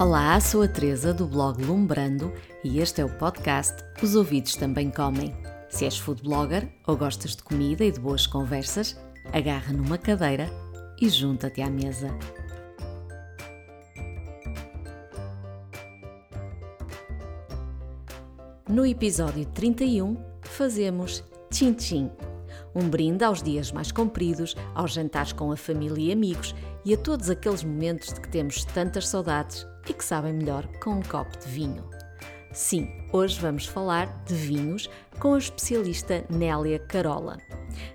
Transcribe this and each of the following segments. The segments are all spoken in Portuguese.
Olá, sou a Teresa do blog Lumbrando e este é o podcast Os Ouvidos Também Comem. Se és food blogger ou gostas de comida e de boas conversas, agarra numa cadeira e junta-te à mesa. No episódio 31, fazemos tchim-tchim. Um brinde aos dias mais compridos, aos jantares com a família e amigos e a todos aqueles momentos de que temos tantas saudades e que sabem melhor com um copo de vinho. Sim, hoje vamos falar de vinhos com a especialista Nélia Carola.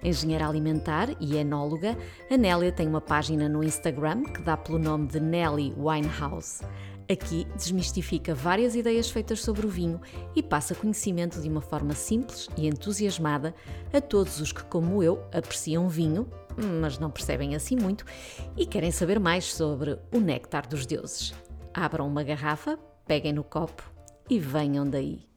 Engenheira alimentar e enóloga, a Nélia tem uma página no Instagram que dá pelo nome de Nelly Winehouse. Aqui desmistifica várias ideias feitas sobre o vinho e passa conhecimento de uma forma simples e entusiasmada a todos os que, como eu, apreciam vinho, mas não percebem assim muito e querem saber mais sobre o néctar dos deuses. Abram uma garrafa, peguem no copo e venham daí.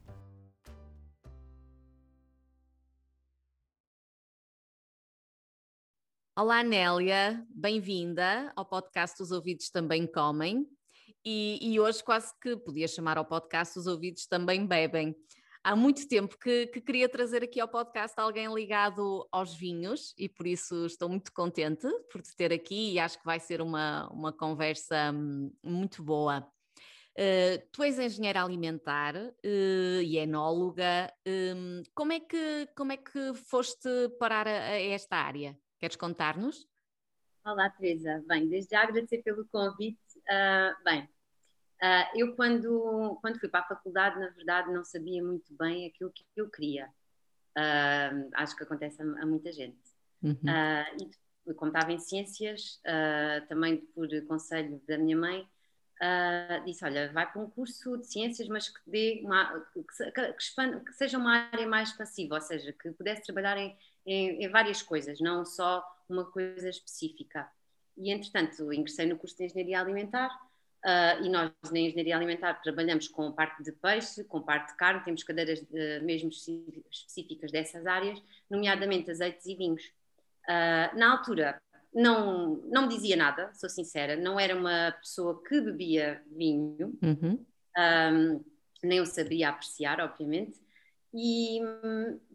Olá, Nélia, bem-vinda ao podcast Os Ouvidos Também Comem. E, e, hoje quase que podia chamar ao podcast Os Ouvidos Também Bebem. Há muito tempo que, que, queria trazer aqui ao podcast alguém ligado aos vinhos e por isso estou muito contente por te ter aqui e acho que vai ser uma, uma conversa hum, muito boa. Uh, tu és engenheira alimentar uh, e enóloga. Um, como, é que, como é que foste parar a, a esta área? Queres contar-nos? Olá, Teresa. Bem, desde já agradecer pelo convite. Uh, bem, eu quando, quando fui para a faculdade, na verdade, não sabia muito bem aquilo que eu queria. acho que acontece a, a muita gente. Uhum. e como estava em ciências, também por conselho da minha mãe, uh, disse: Olha, vai para um curso de ciências, mas que, dê uma, que, que, expanda, que seja uma área mais passiva, ou seja, que pudesse trabalhar em, em, em, várias coisas, não só uma coisa específica. E, entretanto, ingressei no curso de Engenharia Alimentar. Uh, e nós na Engenharia Alimentar trabalhamos com parte de peixe, com parte de carne, temos cadeiras de, mesmo específicas dessas áreas, nomeadamente azeites e vinhos. Uh, na altura, não, não me dizia nada, sou sincera, não era uma pessoa que bebia vinho, uhum. um, nem eu sabia apreciar, obviamente, e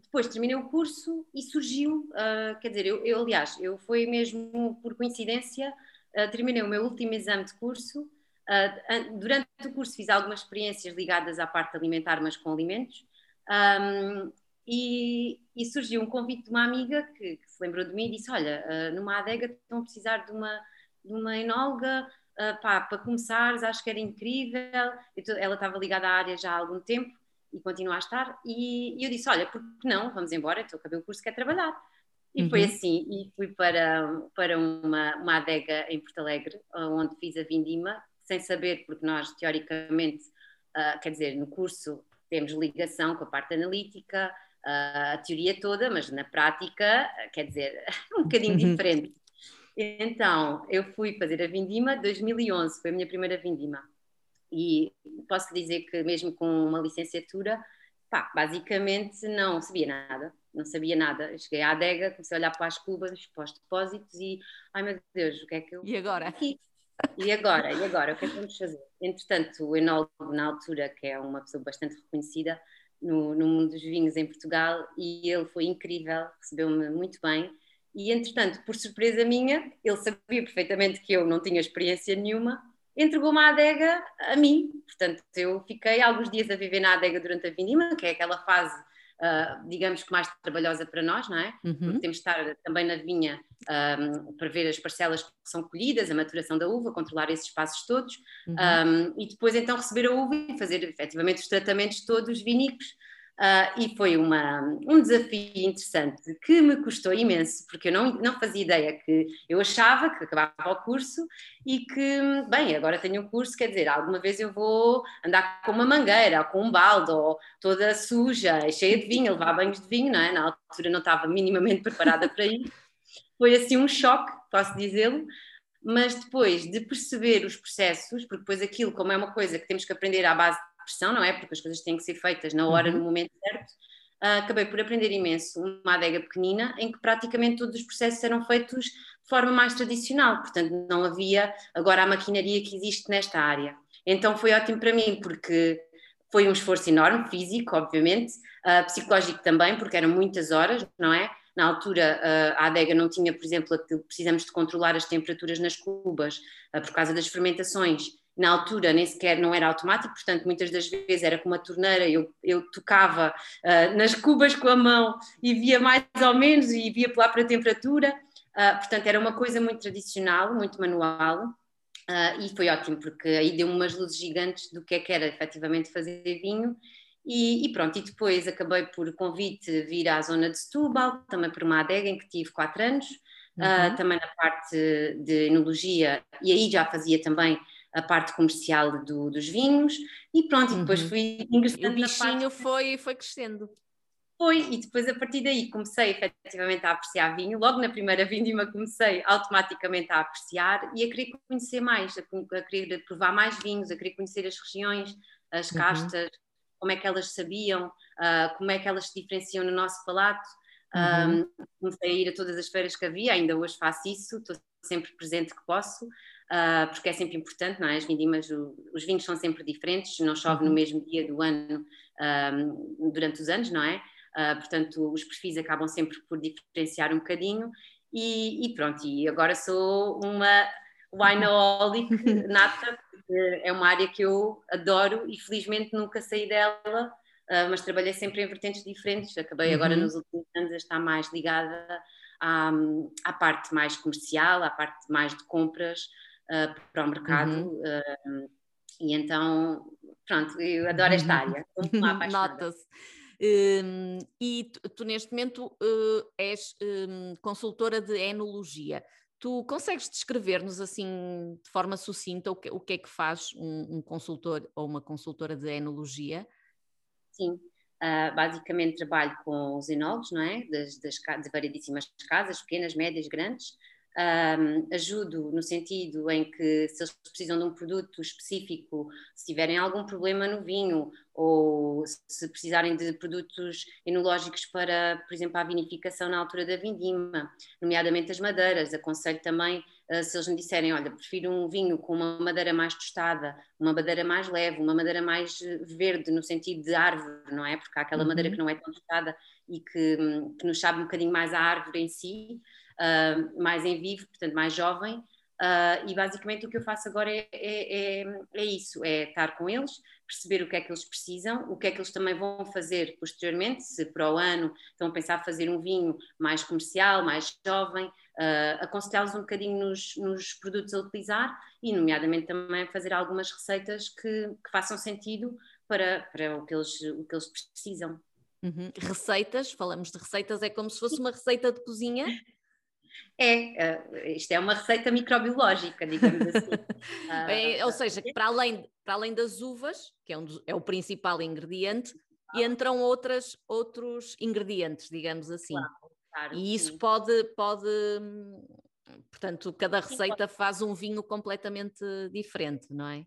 depois terminei o curso e surgiu, uh, quer dizer, eu, eu, aliás, eu foi mesmo por coincidência, terminei o meu último exame de curso, uh, durante o curso fiz algumas experiências ligadas à parte alimentar, mas com alimentos, um, e, e, surgiu um convite de uma amiga que, que, se lembrou de mim e disse: Olha, uh, numa adega estão a precisar de uma, de uma enóloga uh, pá, para começares, acho que era incrível. Tô, ela estava ligada à área já há algum tempo e continua a estar. E, e eu disse: Olha, por que não? Vamos embora, estou a acabar o curso, quer trabalhar. E uhum. foi assim, e fui para, para uma, uma adega em Porto Alegre, onde fiz a vindima, sem saber, porque nós, teoricamente, uh, quer dizer, no curso temos ligação com a parte analítica, a teoria toda, mas na prática, quer dizer, um bocadinho uhum. diferente. Então, eu fui fazer a Vindima 2011, foi a minha primeira Vindima. E posso dizer que mesmo com uma licenciatura, pá, basicamente não sabia nada, não sabia nada. Eu cheguei à adega, comecei a olhar para as cubas, para os depósitos e, ai meu Deus, o que é que eu... E agora? Aqui? E agora? E agora? O que é que vamos fazer? Entretanto, o enólogo, na altura, que é uma pessoa bastante reconhecida, no, no mundo dos vinhos em Portugal e ele foi incrível, recebeu-me muito bem. E entretanto, por surpresa minha, ele sabia perfeitamente que eu não tinha experiência nenhuma, entregou-me a adega a mim. Portanto, eu fiquei alguns dias a viver na adega durante a vindima, que é aquela fase uh, digamos que mais trabalhosa para nós, não é? Uhum. Porque temos de estar também na vinha um, para ver as parcelas que são colhidas, a maturação da uva, controlar esses passos todos uhum. um, e depois então receber a uva e fazer efetivamente os tratamentos todos vinícolas Uh, e foi uma, um desafio interessante que me custou imenso, porque eu não, não fazia ideia que eu achava que acabava o curso e que, bem, agora tenho um curso, quer dizer, alguma vez eu vou andar com uma mangueira, ou com um balde, ou toda suja, cheia de vinho, levar banhos de vinho, não é? Na altura não estava minimamente preparada para isso. Foi assim um choque, posso dizê-lo, mas depois de perceber os processos, porque depois aquilo, como é uma coisa que temos que aprender à base pressão, não é? Porque as coisas têm que ser feitas na hora, uhum. no momento certo. Uh, acabei por aprender imenso uma adega pequenina em que praticamente todos os processos eram feitos de forma mais tradicional, portanto não havia agora a maquinaria que existe nesta área. Então foi ótimo para mim, porque foi um esforço enorme, físico, obviamente, uh, psicológico também, porque eram muitas horas, não é? Na altura, uh, a adega não tinha, por exemplo, aquilo que precisamos de controlar as temperaturas nas cubas, por causa das fermentações. Na altura nem sequer não era automático, portanto, muitas das vezes era com uma torneira, eu, eu tocava nas cubas com a mão e via mais ou menos e via lá para a temperatura. portanto, era uma coisa muito tradicional, muito manual. Uh, e foi ótimo, porque aí deu umas luzes gigantes do que é que era efetivamente fazer vinho. E, e, pronto, e depois acabei por convite vir à zona de Setúbal, também por uma adega em que tive quatro anos, uhum. uh, também na parte de enologia, e aí já fazia também a parte comercial do, dos vinhos, e pronto, e depois uhum. fui ingressando O bichinho parte... foi, foi crescendo. Foi, e depois a partir daí comecei efetivamente a apreciar vinho. Logo na primeira vindima comecei automaticamente a apreciar e a querer conhecer mais, a, querer provar mais vinhos, a querer conhecer as regiões, as uhum. castas, uhum. como é que elas sabiam, uh, como é que elas se diferenciam no nosso palato. Uhum. Um, comecei a ir a todas as feiras que havia, ainda hoje faço isso, estou sempre presente que posso, uh, porque é sempre importante, não é? As vindimas, o, os vinhos são sempre diferentes, não chove uhum. no mesmo dia do ano um, durante os anos, não é? Uh, portanto, os perfis acabam sempre por diferenciar um bocadinho. E, e pronto, e agora sou uma wineaholic nata, é uma área que eu adoro e felizmente nunca saí dela, uh, mas trabalhei sempre em vertentes diferentes. Acabei uhum. agora nos últimos anos a estar mais ligada à, à parte mais comercial, à parte mais de compras uh, para o mercado. Uhum. e então, pronto, eu adoro esta área. Nota-se. Um, e tu, tu, neste momento uh, és um, consultora de enologia. Tu consegues descrever-nos assim de forma sucinta o que, o que é que faz um, um, consultor ou uma consultora de enologia? Sim, uh, basicamente trabalho com os enólogos, não é? Das, das, das variedíssimas casas, pequenas, médias, grandes, um, ajudo no sentido em que se eles precisam de um produto específico, se tiverem algum problema no vinho ou se precisarem de produtos enológicos para, por exemplo, a vinificação na altura da vindima, nomeadamente as madeiras, aconselho também uh, se eles me disserem, olha, prefiro um vinho com uma madeira mais tostada, uma madeira mais leve, uma madeira mais verde no sentido de árvore, não é? Porque há aquela uhum. madeira que não é tão tostada e que, hum, que nos sabe um bocadinho mais a árvore em si, uh, mais em vivo, portanto mais jovem, uh, e basicamente o que eu faço agora é, é, é, é, isso, é estar com eles, perceber o que é que eles precisam, o que é que eles também vão fazer posteriormente, se para o ano estão a pensar fazer um vinho mais comercial, mais jovem, uh, aconselhá-los um bocadinho nos, nos, produtos a utilizar e nomeadamente também fazer algumas receitas que, que façam sentido para, para o, que eles, o que eles precisam. Uhum. Receitas, falamos de receitas, é como se fosse uma receita de cozinha? É, uh, isto é uma receita microbiológica, digamos assim. Uh, é, ou seja, que para além, para além das uvas, que é, um dos, é o principal ingrediente, entram outras, outros ingredientes, digamos assim. Claro, claro, e isso pode, pode, portanto, cada receita faz um vinho completamente diferente, não é?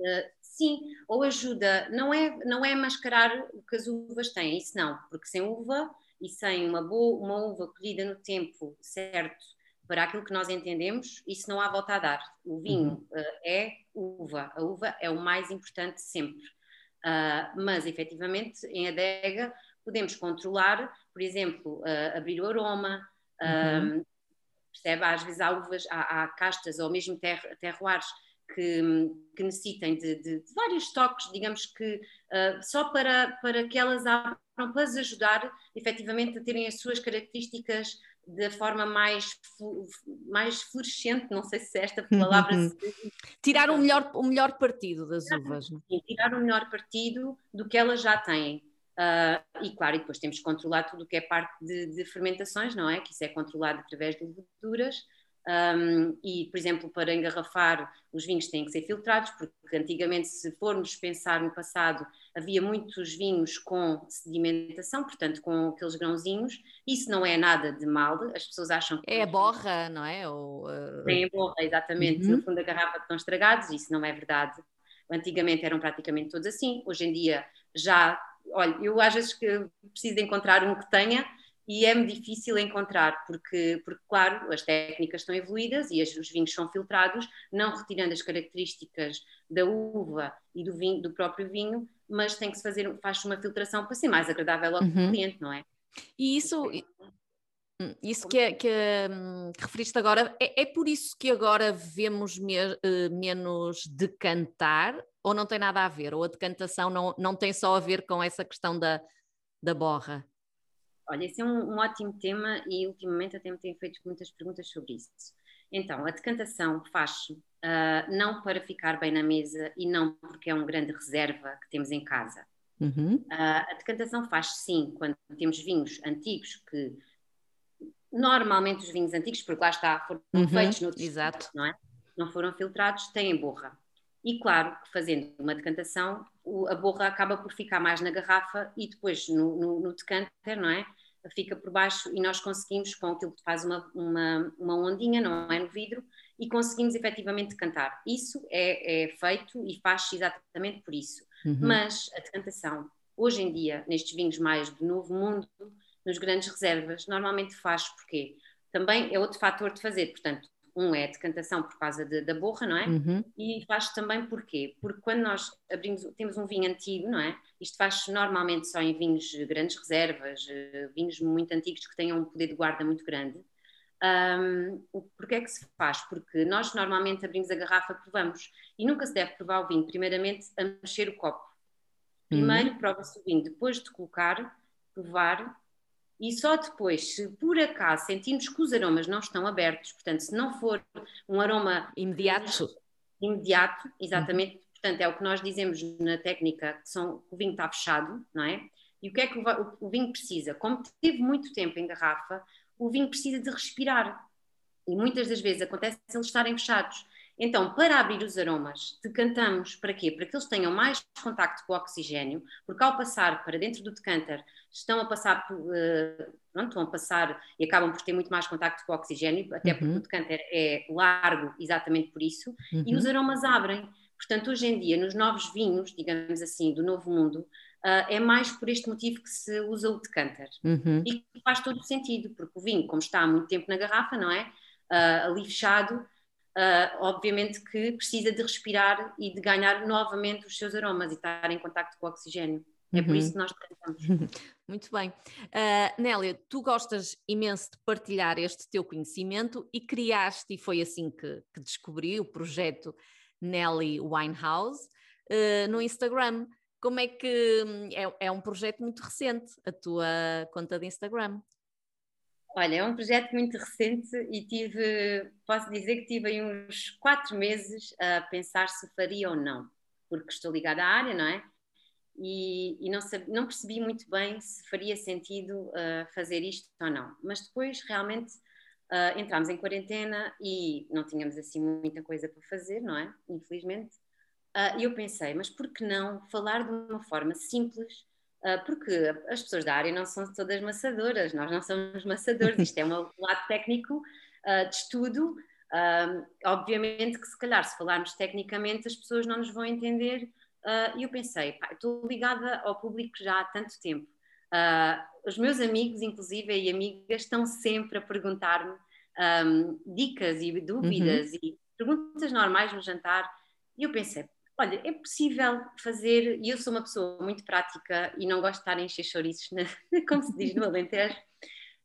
Uh, sim, ou ajuda, não é, não é mascarar o que as uvas têm, isso não, porque sem uva e sem uma, boa, uma uva colhida no tempo certo para aquilo que nós entendemos, isso não há volta a dar. O vinho uhum. uh, é uva, a uva é o mais importante sempre. Uh, mas, efetivamente, em adega podemos controlar, por exemplo, uh, abrir o aroma, uhum. percebe? Às vezes há uvas, há, há castas ou mesmo ter, terroirs que, que necessitem de, de, de, vários toques, digamos que uh, só para, para que elas abram, para as ajudar efetivamente a terem as suas características da forma mais, mais fluorescente, não sei se é esta palavra se... Tirar o melhor, o melhor partido das tirar, uvas. Sim, tirar o melhor partido do que elas já têm. Uh, e claro, e depois temos que controlar tudo o que é parte de, de fermentações, não é? Que isso é controlado através de leveduras um, e, por exemplo, para engarrafar, os vinhos têm que ser filtrados, porque antigamente, se formos pensar no passado, havia muitos vinhos com sedimentação, portanto, com aqueles grãozinhos. Isso não é nada de mal, as pessoas acham que. É a borra, não é? Ou, uh... Tem a borra, exatamente. Uhum. No fundo da garrafa estão estragados, isso não é verdade. Antigamente eram praticamente todos assim, hoje em dia já. Olha, eu às vezes que preciso encontrar um que tenha e é-me difícil encontrar, porque, porque, claro, as técnicas estão evoluídas e os vinhos são filtrados, não retirando as características da uva e do, vinho, do próprio vinho, mas tem que se fazer, faz uma filtração para ser mais agradável ao uhum. cliente, não é? E isso, hum, isso que, é, que, hum, que, referiste agora, é, é, por isso que agora vemos me, uh, menos decantar ou não tem nada a ver? Ou a decantação não, não tem só a ver com essa questão da, da borra? Olha, esse é um, um ótimo tema e ultimamente até me têm feito muitas perguntas sobre isso. Então, a decantação faz uh, não para ficar bem na mesa e não porque é um grande reserva que temos em casa. Uhum. Uh, a decantação faz sim quando temos vinhos antigos que normalmente os vinhos antigos, porque lá está, foram uhum. feitos no Exato. não é? Não foram filtrados, têm borra. E claro que fazendo uma decantação, a borra acaba por ficar mais na garrafa e depois no, no, no decanter, não é? Fica por baixo e nós conseguimos, com aquilo que faz uma, uma, uma ondinha, não é? No vidro, e conseguimos efetivamente decantar. Isso é, é feito e faz exatamente por isso. Uhum. Mas a decantação, hoje em dia, nestes vinhos mais do novo mundo, nos grandes reservas, normalmente faz porque também é outro fator de fazer. Portanto, um é a decantação por causa de, da borra, não é? Uhum. E faz também porquê? Porque quando nós abrimos, temos um vinho antigo, não é? Isto faz normalmente só em vinhos grandes reservas, eh, vinhos muito antigos que tenham um poder de guarda muito grande. Um, Porquê é que se faz? Porque nós normalmente abrimos a garrafa, provamos, e nunca se deve provar o vinho, primeiramente a mexer o copo. Primeiro uhum. prova-se o vinho, depois de colocar, provar e só depois, se por acaso sentimos que os aromas não estão abertos, portanto, se não for um aroma imediato, imediato, exatamente, uhum. portanto, é o que nós dizemos na técnica, que são, o vinho está fechado, não é? E o que é que o, o vinho precisa? Como teve muito tempo em garrafa, o vinho precisa de respirar. E muitas das vezes acontece eles estarem fechados. Então, para abrir os aromas, decantamos para quê? Para que eles tenham mais contacto com o oxigênio, porque ao passar para dentro do decanter, estão a passar, uh, pronto, estão a passar e acabam por ter muito mais contacto com o oxigênio, até porque uhum. o decanter é largo exatamente por isso, uhum. e os aromas abrem. Portanto, hoje em dia, nos novos vinhos, digamos assim, do novo mundo, uh, é mais por este motivo que se usa o decanter. Uhum. E faz todo o sentido, porque o vinho, como está há muito tempo na garrafa, não é? Uh, ali fechado, Uh, obviamente que precisa de respirar e de ganhar novamente os seus aromas e estar em contato com o oxigênio. É por isso uhum. que nós cantamos. Muito bem. Uh, Nélia, tu gostas imenso de partilhar este teu conhecimento e criaste, e foi assim que, que descobri o projeto Nelly Winehouse uh, no Instagram. Como é que hum, é, é um projeto muito recente a tua conta de Instagram? Olha, é um projeto muito recente e tive, posso dizer que tive uns quatro meses a pensar se faria ou não, porque estou ligada à área, não é? E, e não, não, percebi muito bem se faria sentido uh, fazer isto ou não. Mas depois realmente uh, entramos em quarentena e não tínhamos assim muita coisa para fazer, não é? Infelizmente. Uh, e eu pensei, mas por que não falar de uma forma simples porque as pessoas da área não são todas maçadoras, nós não somos maçadores, isto é um lado técnico ah, de estudo. Ah, obviamente que se calhar se falarmos tecnicamente as pessoas não nos vão entender e eu pensei, pá, estou ligada ao público já há tanto tempo. os meus amigos, inclusive, e amigas estão sempre a perguntar-me dicas e dúvidas uhum. e perguntas normais no jantar e eu pensei, Olha, é possível fazer, e eu sou uma pessoa muito prática e não gosto de estar a encher chouriços, né? como se diz no Alentejo,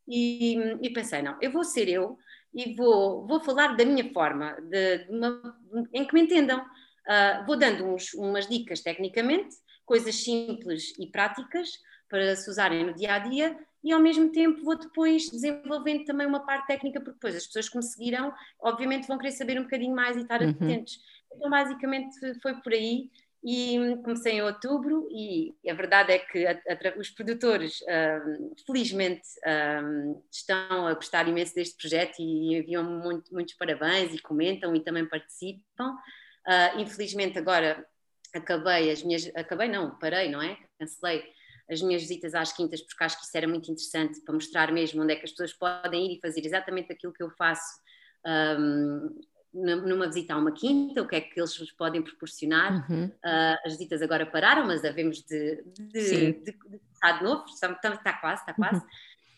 e, e, pensei, não, eu vou ser eu e vou, vou falar da minha forma, de, de uma, em que me entendam. Uh, vou dando uns, umas dicas tecnicamente, coisas simples e práticas para se usarem no dia a dia e ao mesmo tempo vou depois desenvolvendo também uma parte técnica, porque depois as pessoas que me seguiram, obviamente, vão querer saber um bocadinho mais e estar uhum. atentos. Então, basicamente, foi por aí. E comecei em outubro, e a verdade é que a, a, os produtores, um, felizmente, um, estão a gostar imenso deste projeto e enviam muito, muitos parabéns e comentam e também participam. Uh, infelizmente, agora acabei as minhas. Acabei, não, parei, não é? Cancelei as minhas visitas às quintas, porque acho que isso era muito interessante para mostrar mesmo onde é que as pessoas podem ir e fazer exatamente aquilo que eu faço um, numa visita a uma quinta, o que é que eles vos podem proporcionar. Uhum. Uh, as visitas agora pararam, mas devemos de, de, de, de, de, de novo, está, está quase, está quase. Uhum.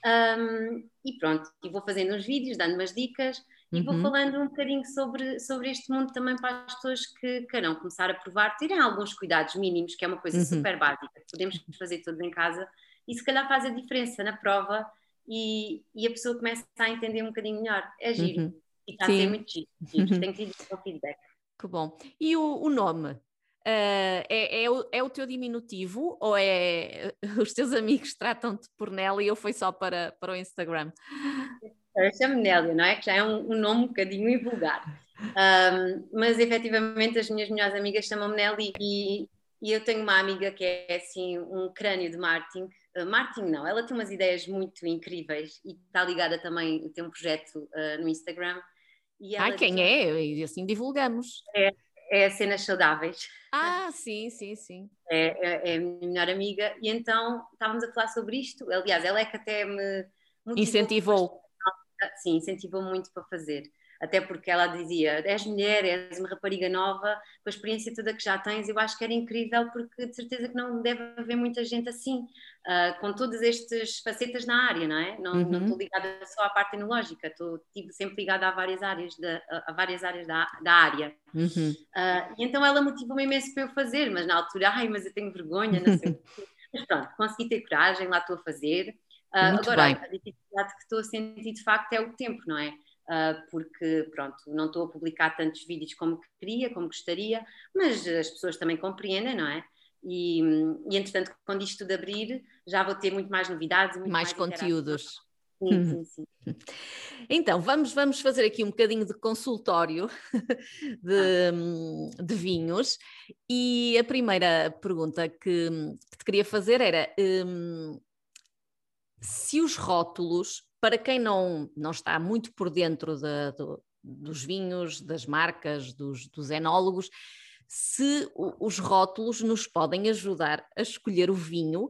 Um, e pronto, e vou fazendo uns vídeos, dando umas dicas e vou uhum. falando um bocadinho sobre, sobre este mundo também para as pessoas que queiram começar a provar, terem alguns cuidados mínimos, que é uma coisa uhum. super básica, podemos fazer todos em casa e se calhar faz a diferença na prova e, e a pessoa começa a entender um bocadinho melhor. É giro. E está Sim. a ser muito giro. Tenho que o feedback. Que bom. E o, o nome? Uh, é, é, o, é, o, teu diminutivo ou é os teus amigos tratam-te por Nelly ou foi só para, para o Instagram? Eu chamo Nélia, não é? Que já é um, um nome um bocadinho invulgar. Um, mas efetivamente as minhas melhores amigas chamam-me Nelly e, e, eu tenho uma amiga que é assim um crânio de marketing. Uh, marketing não, ela tem umas ideias muito incríveis e está ligada também, tem um projeto uh, no Instagram. E Ai, quem é? E assim divulgamos. É, é Cenas Saudáveis. Ah, sim, sim, sim. É, é, é, a minha melhor amiga. E então estávamos a falar sobre isto. Aliás, ela é que até me incentivou. Sim, incentivou muito para fazer até porque ela dizia: és mulher, és uma rapariga nova, com a experiência toda que já tens, eu acho que era incrível, porque de certeza que não deve haver muita gente assim, uh, com todas estas facetas na área, não é? Não, uhum. estou ligada só à parte tecnológica, estou sempre ligada a várias áreas, de, a, várias áreas da, da área. Uhum. Uh, e então ela motivou-me imenso para eu fazer, mas na altura, ai, mas eu tenho vergonha, não sei o quê. Mas pronto, consegui ter coragem, lá estou a fazer. Uh, agora, bem. a dificuldade que estou a sentir de facto é o tempo, não é? Uh, porque, pronto, não estou a publicar tantos vídeos como queria, como gostaria, mas as pessoas também compreendem, não é? E, e entretanto, quando isto tudo abrir, já vou ter muito mais novidades, muito mais, mais conteúdos. Sim, sim, sim. Então, vamos, vamos fazer aqui um bocadinho de consultório de, de vinhos. E a primeira pergunta que, que te queria fazer era um, se os rótulos para quem não, não está muito por dentro de, dos vinhos, das marcas, dos, dos enólogos, se os rótulos nos podem ajudar a escolher o vinho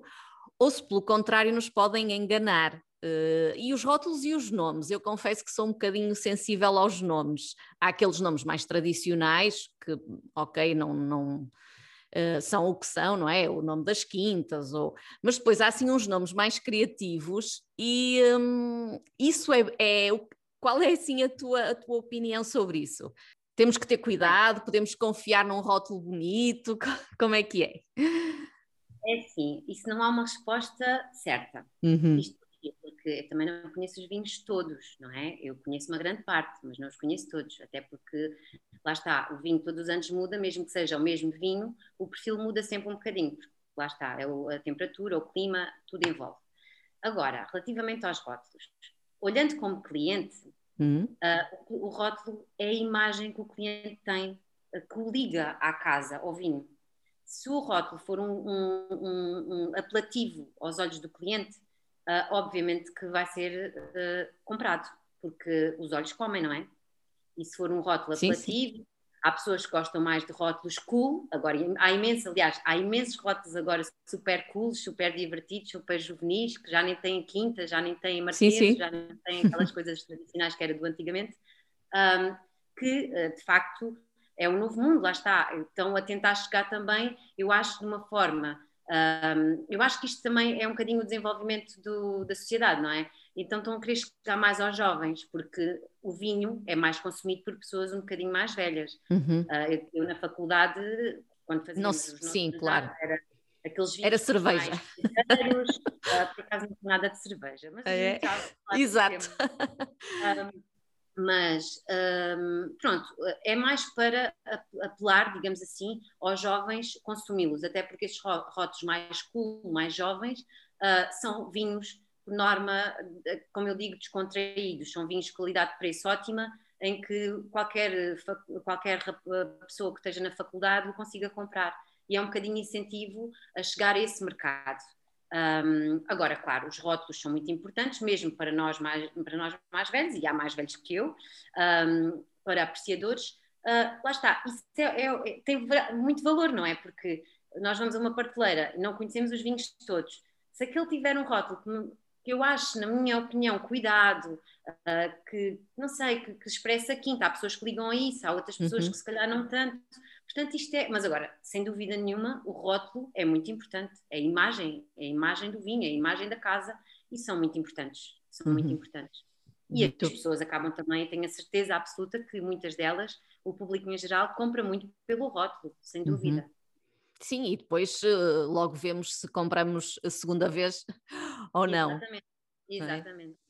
ou se, pelo contrário, nos podem enganar. Uh, e os rótulos e os nomes, eu confesso que sou um bocadinho sensível aos nomes. Há aqueles nomes mais tradicionais que, ok, não, não, Uh, são o que são, não é? O nome das quintas, ou... mas depois há assim uns nomes mais criativos e um, isso é, é, Qual é assim a tua, a tua opinião sobre isso? Temos que ter cuidado, podemos confiar num rótulo bonito, como é que é? É sim, isso não há uma resposta certa. Uhum. Isto porque também não conheço os vinhos todos, não é? Eu conheço uma grande parte, mas não os conheço todos, até porque lá está, o vinho todos os anos muda, mesmo que seja o mesmo vinho, o perfil muda sempre um bocadinho, porque lá está, é a temperatura, o clima, tudo envolve. Agora, relativamente aos rótulos, olhando como cliente, uhum. uh, o, o rótulo é a imagem que o cliente tem, uh, que o liga à casa, ao vinho. Se o rótulo for um, um, um, um apelativo aos olhos do cliente, uh, obviamente que vai ser uh, comprado, porque os olhos comem, não é? E se for um rótulo sim, apelativo, sim. há pessoas que gostam mais de rótulos cool, agora há imensos, aliás, há imensos rótulos agora super cool, super divertidos, super juvenis, que já nem têm quinta, já nem têm marquês, já nem têm aquelas coisas tradicionais que era do antigamente, um, que uh, de facto é um novo mundo, lá está. Estão a tentar chegar também, eu acho, de uma forma um, eu acho que isto também é um bocadinho o desenvolvimento do, da sociedade, não é? Então estão a querer chegar mais aos jovens, porque o vinho é mais consumido por pessoas um bocadinho mais velhas. Uhum. Uh, eu, eu, na faculdade, quando fazia sim, claro. Era, aqueles vinhos era cerveja. Mais, uh, por acaso não nada de cerveja, mas é. Exato. Um, mas um, pronto, é mais para apelar, digamos assim, aos jovens consumi-los, até porque estes rótulos mais cool, mais jovens, uh, são vinhos, por norma, como eu digo, descontraídos, são vinhos de qualidade preço ótima, em que qualquer, qualquer pessoa que esteja na faculdade consiga comprar. E é um bocadinho incentivo a chegar a esse mercado. Um, agora, claro, os rótulos são muito importantes, mesmo para nós mais, para nós mais velhos, e há mais velhos que eu, um, para apreciadores. Uh, lá está, isso é, é, é, tem muito valor, não é? Porque nós vamos a uma parteleira e não conhecemos os vinhos todos. Se aquele tiver um rótulo que, que eu acho, na minha opinião, cuidado, uh, que não sei, que, que expressa quinta, há pessoas que ligam a isso, há outras pessoas uhum. que se calhar não tanto. Portanto, isto é. Mas agora, sem dúvida nenhuma, o rótulo é muito importante. É a imagem, é a imagem do vinho, é a imagem da casa. e são muito importantes, são uhum. muito importantes. E as pessoas acabam também, tenho a certeza absoluta que muitas delas, o público em geral, compra muito pelo rótulo, sem uhum. dúvida. Uhum. Sim, e depois uh, logo vemos se compramos a segunda vez ou não. Exatamente, é? exatamente. Uhum.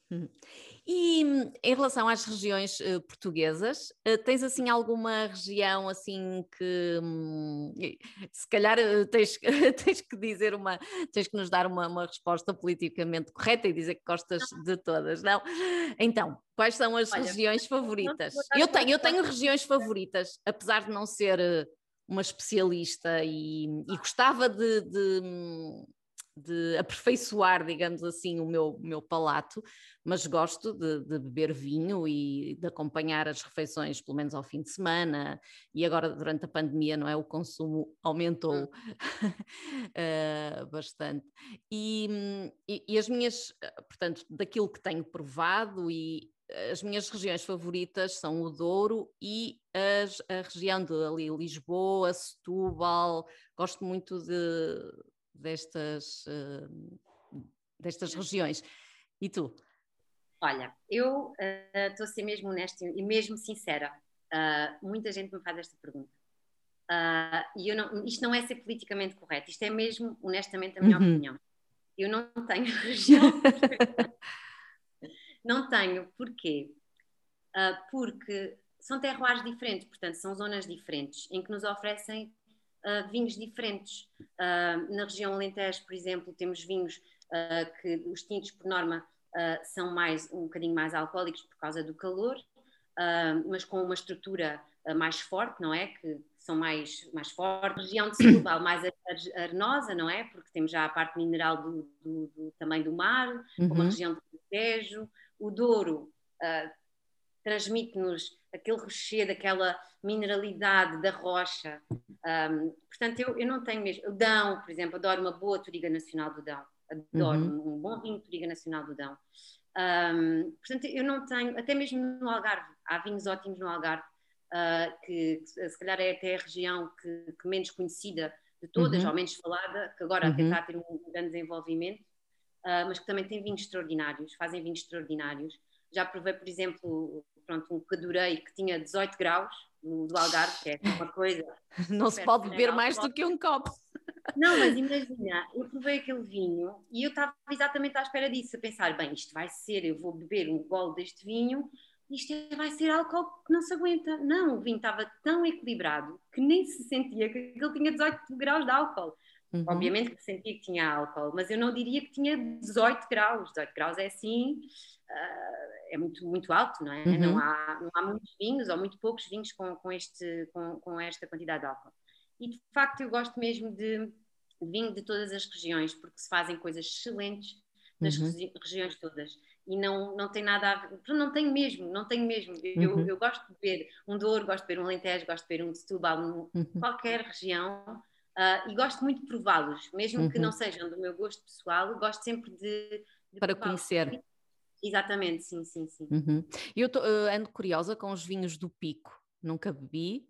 E em relação às regiões uh, portuguesas, uh, tens assim alguma região assim que hum, se calhar uh, tens, tens que dizer uma, tens que nos dar uma, uma, resposta politicamente correta e dizer que gostas de todas, não? Então, quais são as Olha, regiões favoritas? Eu tenho, eu tenho regiões favoritas, apesar de não ser uma especialista e, e gostava de, de hum, de aperfeiçoar, digamos assim, o meu, meu palato, mas gosto de, de, beber vinho e de acompanhar as refeições, pelo menos ao fim de semana, e agora durante a pandemia, não é? O consumo aumentou uh, bastante. E, e, e, as minhas, portanto, daquilo que tenho provado e as minhas regiões favoritas são o Douro e as, a região de ali, Lisboa, Setúbal, gosto muito de destas, uh, destas regiões. E tu? Olha, eu estou uh, a ser mesmo honesta e mesmo sincera. Uh, muita gente me faz esta pergunta. E eu não, isto não é ser politicamente correto, isto é mesmo, honestamente, a minha uhum. opinião. Eu não tenho região. não tenho. Porquê? Porque são terroirs diferentes, portanto, são zonas diferentes, em que nos oferecem uh, vinhos diferentes. Uh, na região Alentejo, por exemplo, temos vinhos uh, que os tintos, por norma, são mais, um bocadinho mais alcoólicos por causa do calor, mas com uma estrutura mais forte, não é? Que são mais, mais fortes. A região de Setúbal mais arenosa, não é? Porque temos já a parte mineral do, do, do também do mar, uhum. como a região do Tejo. O Douro transmite-nos aquele recheio, daquela mineralidade da rocha. Um, portanto, eu, eu não tenho mesmo. O Dão, por exemplo, adoro uma boa Toriga Nacional do Dão. Adoro uhum. um bom vinho Toriga Nacional do Dão. Um, portanto, eu não tenho, até mesmo no Algarve, há vinhos ótimos no Algarve, uh, que, que, se calhar é até a região que, que menos conhecida de todas, uhum. ou menos falada, que agora uhum. até está a ter um, grande desenvolvimento, uh, mas que também tem vinhos extraordinários, fazem vinhos extraordinários. Já provei, por exemplo, pronto, um que adorei que tinha 18 graus do Algarve, que é uma coisa. Não se pode beber mais do que um copo. Não, mas imagina, eu provei aquele vinho e eu estava exatamente à espera disso, a pensar, bem, isto vai ser, eu vou beber um gole deste vinho, isto é, vai ser álcool que não se aguenta. Não, o vinho estava tão equilibrado que nem se sentia que ele tinha 18 graus de álcool. Uhum. Obviamente que sentia que tinha álcool, mas eu não diria que tinha 18 graus. 18 graus é assim, uh, é muito, muito alto, não é? Uhum. Não, há, não há muitos vinhos ou muito poucos vinhos com, com, este, com, com esta quantidade de álcool. E de facto eu gosto mesmo de vinho de todas as regiões, porque se fazem coisas excelentes nas uhum. regiões todas. E não, não tem nada a ver, não tenho mesmo, não tenho mesmo. Eu, uhum. eu gosto de beber um Douro, gosto de beber um Alentejo, gosto de beber um Setúbal, um, uhum. qualquer região, uh, e gosto muito de prová-los, mesmo que não uhum. sejam do meu gosto pessoal, gosto sempre de. de Para conhecer. Exatamente, sim, sim, sim. Uhum. Eu tô, uh, ando curiosa com os vinhos do Pico, nunca bebi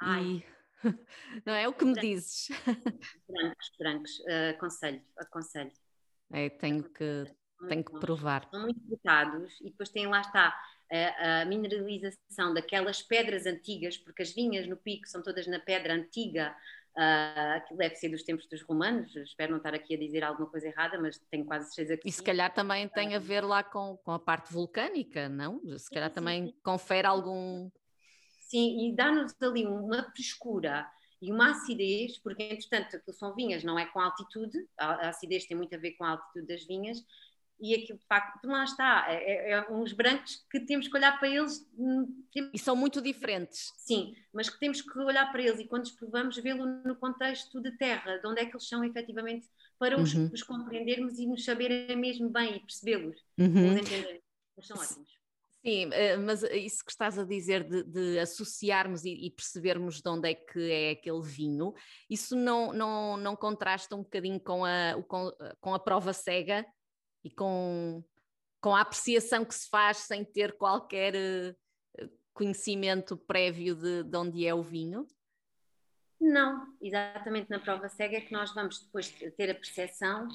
Ai. e não é o que me dizes. Brancos, brancos, uh, aconselho, aconselho. É, tenho que, tenho que provar. São muito botados e depois tem lá está a, a, mineralização daquelas pedras antigas, porque as vinhas no Pico são todas na pedra antiga, Uh, aquilo deve ser dos tempos dos romanos, espero não estar aqui a dizer alguma coisa errada, mas tenho quase certeza que. E se calhar também tem a ver lá com, com a parte vulcânica, não? Se calhar sim, também sim. confere algum. Sim, e dá-nos ali uma frescura e uma acidez, porque entretanto aquilo são vinhas, não é com altitude, a acidez tem muito a ver com a altitude das vinhas, e aquilo de facto, lá está, é, é, é, uns brancos que temos que olhar para eles. Hum, e são muito diferentes. Sim, mas que temos que olhar para eles e quando os provamos, vê-lo no contexto de terra, de onde é que eles são efetivamente, para os, uhum. os compreendermos e nos saberem mesmo bem e percebê-los. Uhum. Mas são ótimos. Sim, eh, mas isso que estás a dizer de, de associarmos e, e, percebermos de onde é que é aquele vinho, isso não, não, não contrasta um bocadinho com a, com, com a prova cega e com, com a apreciação que se faz sem ter qualquer uh, conhecimento prévio de, de onde é o vinho? Não, exatamente na prova cega é que nós vamos depois ter a percepção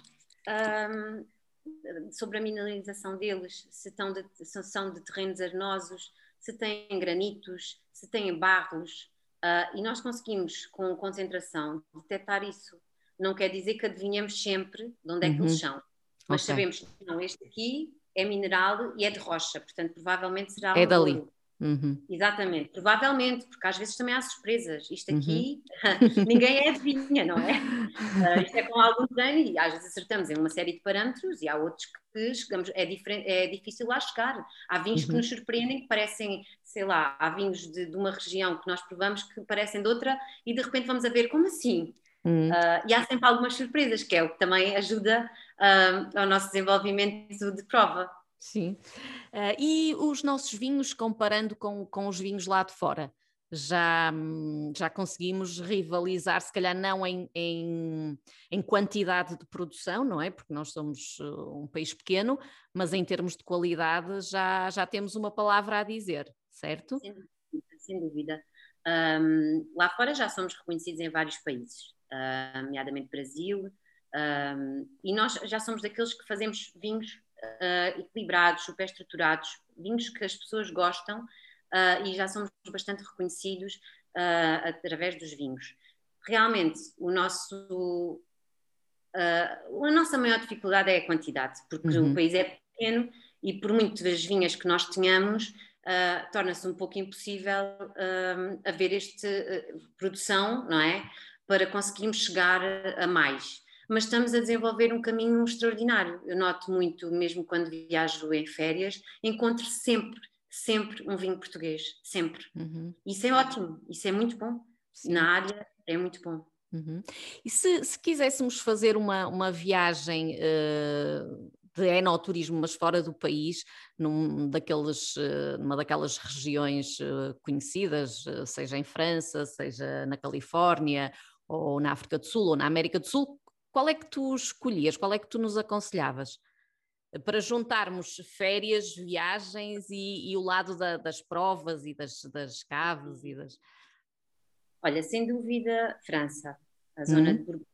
um, sobre a mineralização deles, se, estão de, se são de terrenos arenosos, se têm granitos, se têm barros, uh, e nós conseguimos, com concentração, detectar isso. Não quer dizer que adivinhamos sempre de onde é que uhum. eles são, mas okay. sabemos que não, este aqui é mineral e é de rocha, portanto, provavelmente será é um dali. Ouro. Uhum. Exatamente, provavelmente, porque às vezes também há surpresas. Isto aqui uhum. ninguém é adivinha, não é? Uh, isto é com algum treino e às vezes acertamos em uma série de parâmetros e há outros que chegamos, é, é difícil lá chegar. Há vinhos uhum. que nos surpreendem, que parecem, sei lá, há vinhos de, de, uma região que nós provamos que parecem de outra e de repente vamos a ver como assim? Uh, e há sempre algumas surpresas, que é o que também ajuda uh, ao nosso desenvolvimento de prova. Sim. Uh, e os nossos vinhos, comparando com, com os vinhos lá de fora, já, já conseguimos rivalizar, se calhar não em, em, em, quantidade de produção, não é? Porque nós somos eh, um país pequeno, mas em termos de qualidade já, já temos uma palavra a dizer, certo? Sem dúvida. Sem dúvida. Um, lá fora já somos reconhecidos em vários países, uh, nomeadamente Brasil, um, e nós já somos daqueles que fazemos vinhos uh, equilibrados, super estruturados, vinhos que as pessoas gostam uh, e já somos bastante reconhecidos uh, através dos vinhos. Realmente, o nosso, a nossa maior dificuldade é a quantidade, porque uhum. o país é pequeno e por muitas vinhas que nós tenhamos, Uh, torna-se um pouco impossível uh, haver esta uh, produção, não é? Para conseguirmos chegar a mais mas estamos a desenvolver um caminho extraordinário. Eu noto muito, mesmo quando viajo em férias, encontro sempre, sempre um vinho português, sempre. Uhum. Isso é ótimo, isso é muito bom. Sim. Na área é muito bom. Uhum. E se, se, quiséssemos fazer uma, uma viagem uh, de enoturismo, mas fora do país, num daqueles, uh, numa daquelas regiões uh, conhecidas, seja em França, seja na Califórnia, ou na África do Sul, ou na América do Sul, qual é que tu escolhias? Qual é que tu nos aconselhavas? Para juntarmos férias, viagens e, e o lado da, das provas e das, das caves e das. Olha, sem dúvida, França, a zona uhum. de Bourgogne.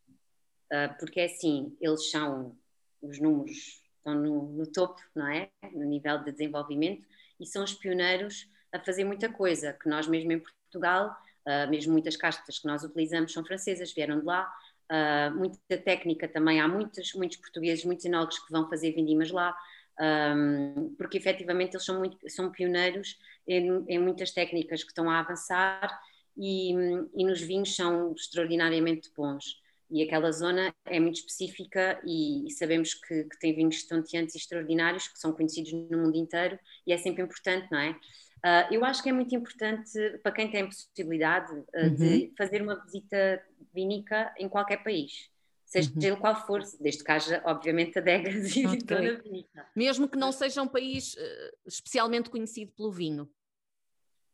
Uh, porque é assim, eles são, os números estão no, no, topo, não é? No nível de desenvolvimento, e são os pioneiros a fazer muita coisa, que nós mesmo em Portugal, uh, mesmo muitas castas que nós utilizamos são francesas, vieram de lá, uh, muita técnica também. Há muitos, muitos portugueses, muitos enólogos que vão fazer vindimas lá, um, porque efetivamente eles são, muito, são pioneiros em, em, muitas técnicas que estão a avançar e, e nos vinhos são extraordinariamente bons. E aquela zona é muito específica e, e sabemos que, que, tem vinhos estonteantes e extraordinários que são conhecidos no mundo inteiro e é sempre importante, não é? Uh, eu acho que é muito importante para quem tem possibilidade uh, uhum. de fazer uma visita vínica em qualquer país, seja uhum. ele qual for, desde que haja, obviamente, adegas e okay. vínica. Mesmo que não seja um país uh, especialmente conhecido pelo vinho.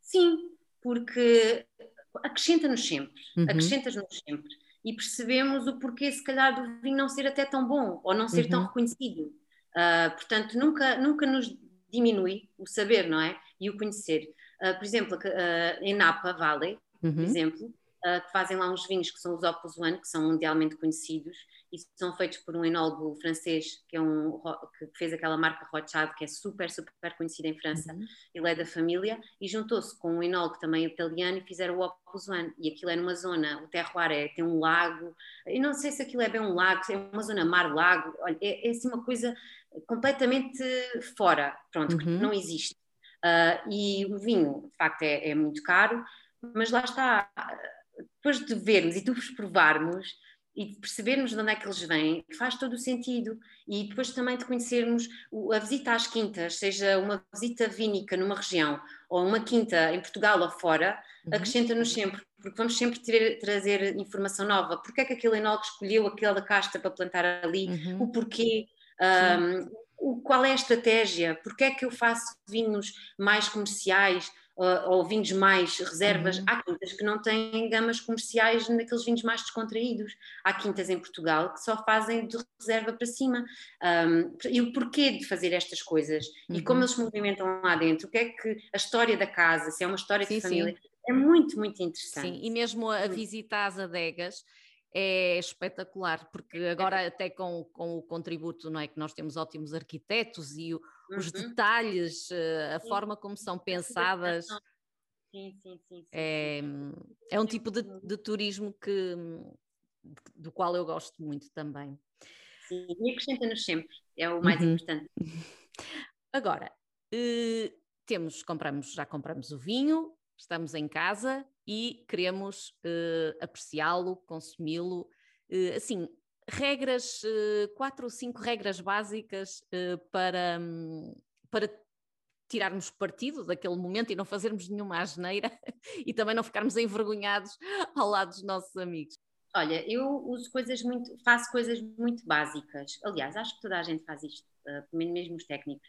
Sim, porque acrescenta-nos sempre, uhum. acrescenta-nos sempre. E percebemos o porquê, se calhar, do vinho não ser até tão bom ou não ser tão uhum. reconhecido. portanto, nunca, nunca nos diminui o saber, não é? e o conhecer. Uh, por exemplo, uh, em Napa Valley, uhum. por exemplo, uh, que fazem lá uns vinhos que são os Opus One, que são mundialmente conhecidos e são feitos por um enólogo francês que, é um, que fez aquela marca Rothschild, que é super, super conhecida em França. Uhum. Ele é da família e juntou-se com um enólogo também italiano e fizeram o Opus One. E aquilo é numa zona, o terroir é, tem um lago, eu não sei se aquilo é bem um lago, é uma zona mar-lago, é, é assim uma coisa completamente fora, pronto, uhum. que não existe. Uh, e o vinho, de facto, é, é, muito caro, mas lá está, depois de vermos e de os provarmos e de percebermos de onde é que eles vêm, faz todo o sentido. E depois também de conhecermos a visita às quintas, seja uma visita vínica numa região ou uma quinta em Portugal ou fora, uhum. acrescenta-nos sempre, porque vamos sempre ter, trazer informação nova. Porquê é que aquele enólogo escolheu aquela casta para plantar ali, uhum. o porquê, um, o, qual é a estratégia, porque é que eu faço vinhos mais comerciais uh, ou vinhos mais reservas. Uhum. Há quintas que não têm gamas comerciais naqueles vinhos mais descontraídos. Há quintas em Portugal que só fazem de reserva para cima. Um, e o porquê de fazer estas coisas uhum. e como eles se movimentam lá dentro, o que é que a história da casa, se é uma história sim, de família. Sim. É muito, muito interessante. Sim, e mesmo a visita às adegas é espetacular, porque agora até com, com o contributo, não é, que nós temos ótimos arquitetos e o, uhum. os detalhes, eh, a sim. forma como são pensadas. Sim, sim, sim. sim é, é um tipo de, de turismo que, do qual eu gosto muito também. Sim, e acrescenta-nos sempre, é o mais uhum. importante. Agora, eh, temos, compramos, já compramos o vinho, estamos em casa e queremos eh, apreciá-lo, consumi-lo. Eh, assim, regras, eh, quatro ou cinco regras básicas para, hum, para tirarmos partido daquele momento e não fazermos nenhuma asneira e também não ficarmos envergonhados ao lado dos nossos amigos. Olha, eu uso coisas muito, faço coisas muito básicas. Aliás, acho que toda a gente faz isto, uh, mesmo os técnicos.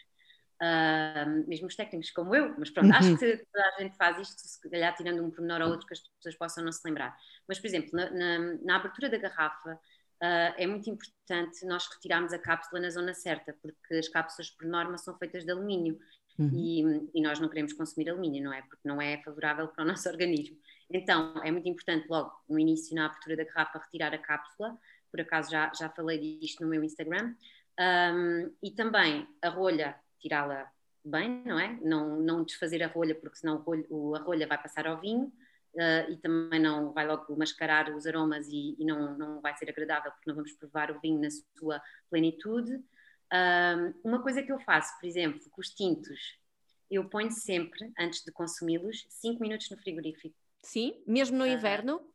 Uh, mesmo os técnicos como eu, mas pronto, uhum. acho que toda a gente faz isto, se calhar tirando um pormenor ou outro que as pessoas possam não se lembrar. Mas, por exemplo, na, na, na abertura da garrafa, uh, é muito importante nós retirarmos a cápsula na zona certa, porque as cápsulas, por norma, são feitas de alumínio Uhum. E, e, nós não queremos consumir alumínio, não é? Porque não é favorável para o nosso organismo. Então, é muito importante logo no início, na abertura da garrafa, retirar a cápsula. Por acaso já, já falei disto no meu Instagram. Um, e também a rolha, tirá-la bem, não é? Não, não desfazer a rolha, porque senão o, a rolha vai passar ao vinho. Uh, e também não vai logo mascarar os aromas e, e, não, não vai ser agradável porque não vamos provar o vinho na sua plenitude. Um, uma coisa que eu faço, por exemplo, com os tintos, eu ponho sempre, antes de consumi-los, 5 minutos no frigorífico. Sim, mesmo no uh, inverno?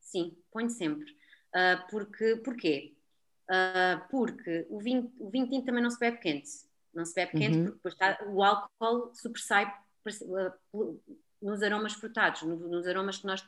Sim, ponho sempre. Uh, porque, porquê? Uh, porque o vinho, o vinho tinto também não se bebe quente. Não se bebe quente uhum. porque depois está, o álcool sobressai nos aromas frutados, nos aromas que nós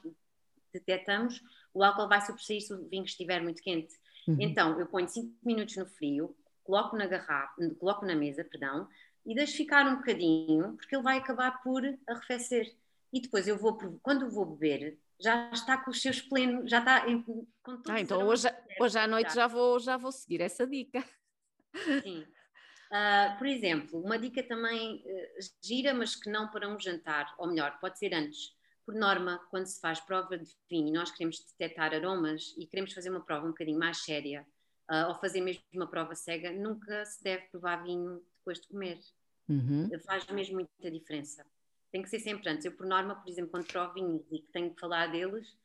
detectamos, o álcool vai sobressair se o vinho estiver muito quente. Uhum. Então, eu ponho 5 minutos no frio, coloco na garrafa, coloco na mesa, perdão, e deixo ficar um bocadinho, porque ele vai acabar por arrefecer. E depois eu vou, quando vou beber, já está com os seus plenos, já está em, com tudo. Ah, então hoje, hoje à noite já vou, já vou seguir essa dica. Sim. Uh, por exemplo, uma dica também uh, gira, mas que não para um jantar, ou melhor, pode ser antes. Por norma, quando se faz prova de vinho, nós queremos detectar aromas e queremos fazer uma prova um bocadinho mais séria uh, ou fazer mesmo uma prova cega, nunca se deve provar vinho depois de comer. Uhum. Faz mesmo muita diferença. Tem que ser sempre antes. Eu, por norma, por exemplo, quando provo vinhos e que tenho que falar deles,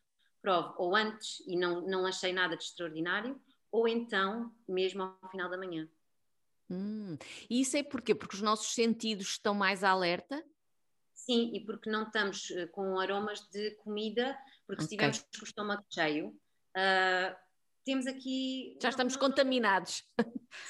provo ou antes e não, não achei nada de extraordinário, ou então mesmo ao final da manhã. Hum. E isso é porquê? Porque os nossos sentidos estão mais alerta? Sim, e porque não estamos uh, com aromas de comida, porque okay. se estivermos com o estômago cheio, uh, temos aqui. Já estamos contaminados.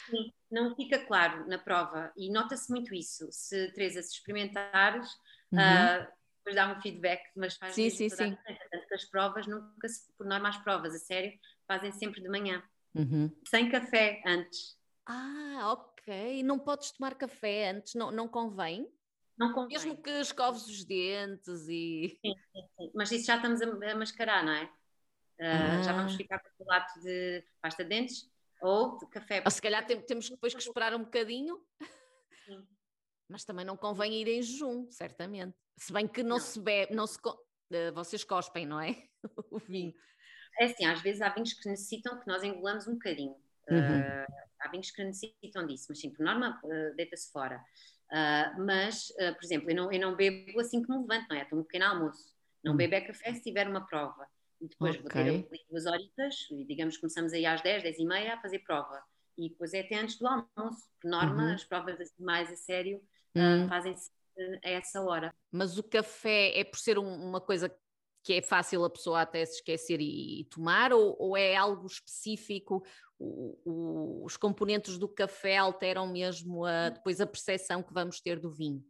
Sim, não fica claro na prova e nota-se muito isso. Se, Teresa, se experimentares, uhum. uh, depois dá um feedback, mas faz sim, sim, sim. Tanto que as provas nunca se, por norma, as provas, a sério, fazem sempre de manhã. Uhum. Sem café antes. Ah, ok. Não podes tomar café antes, não, não convém? Não convém. Mesmo que escoves os dentes e. Sim, sim, sim. Mas isso já estamos a, a mascarar, não é? Uh, Já vamos ah. ficar com o lato de pasta de dentes ou de café. Ou se calhar tem, temos depois que esperar um bocadinho. Sim. Mas também não convém ir em jejum, certamente. Se bem que não, não. se bebe, não se, uh, vocês cospem, não é? o vinho. É assim, às vezes há vinhos que necessitam que nós engolamos um bocadinho. Uhum. Uh, há vinhos que necessitam disso, mas sim, por norma, uh, deita-se fora. Uh, mas, por exemplo, eu não, eu não bebo assim que me levanto, não é? Estou um pequeno almoço. Não uhum. bebo é café se tiver uma prova. E depois okay. vou ter ali duas horitas, e digamos começamos aí às 10, 10 e meia a fazer prova. E depois é até antes do almoço. Por norma, uhum. as provas assim, mais a sério uh, fazem-se a essa hora. Mas o café é por ser um, uma coisa que é fácil a pessoa até se esquecer e, e tomar, ou, ou, é algo específico? O, o, os componentes do café alteram mesmo a, depois a percepção que vamos ter do vinho?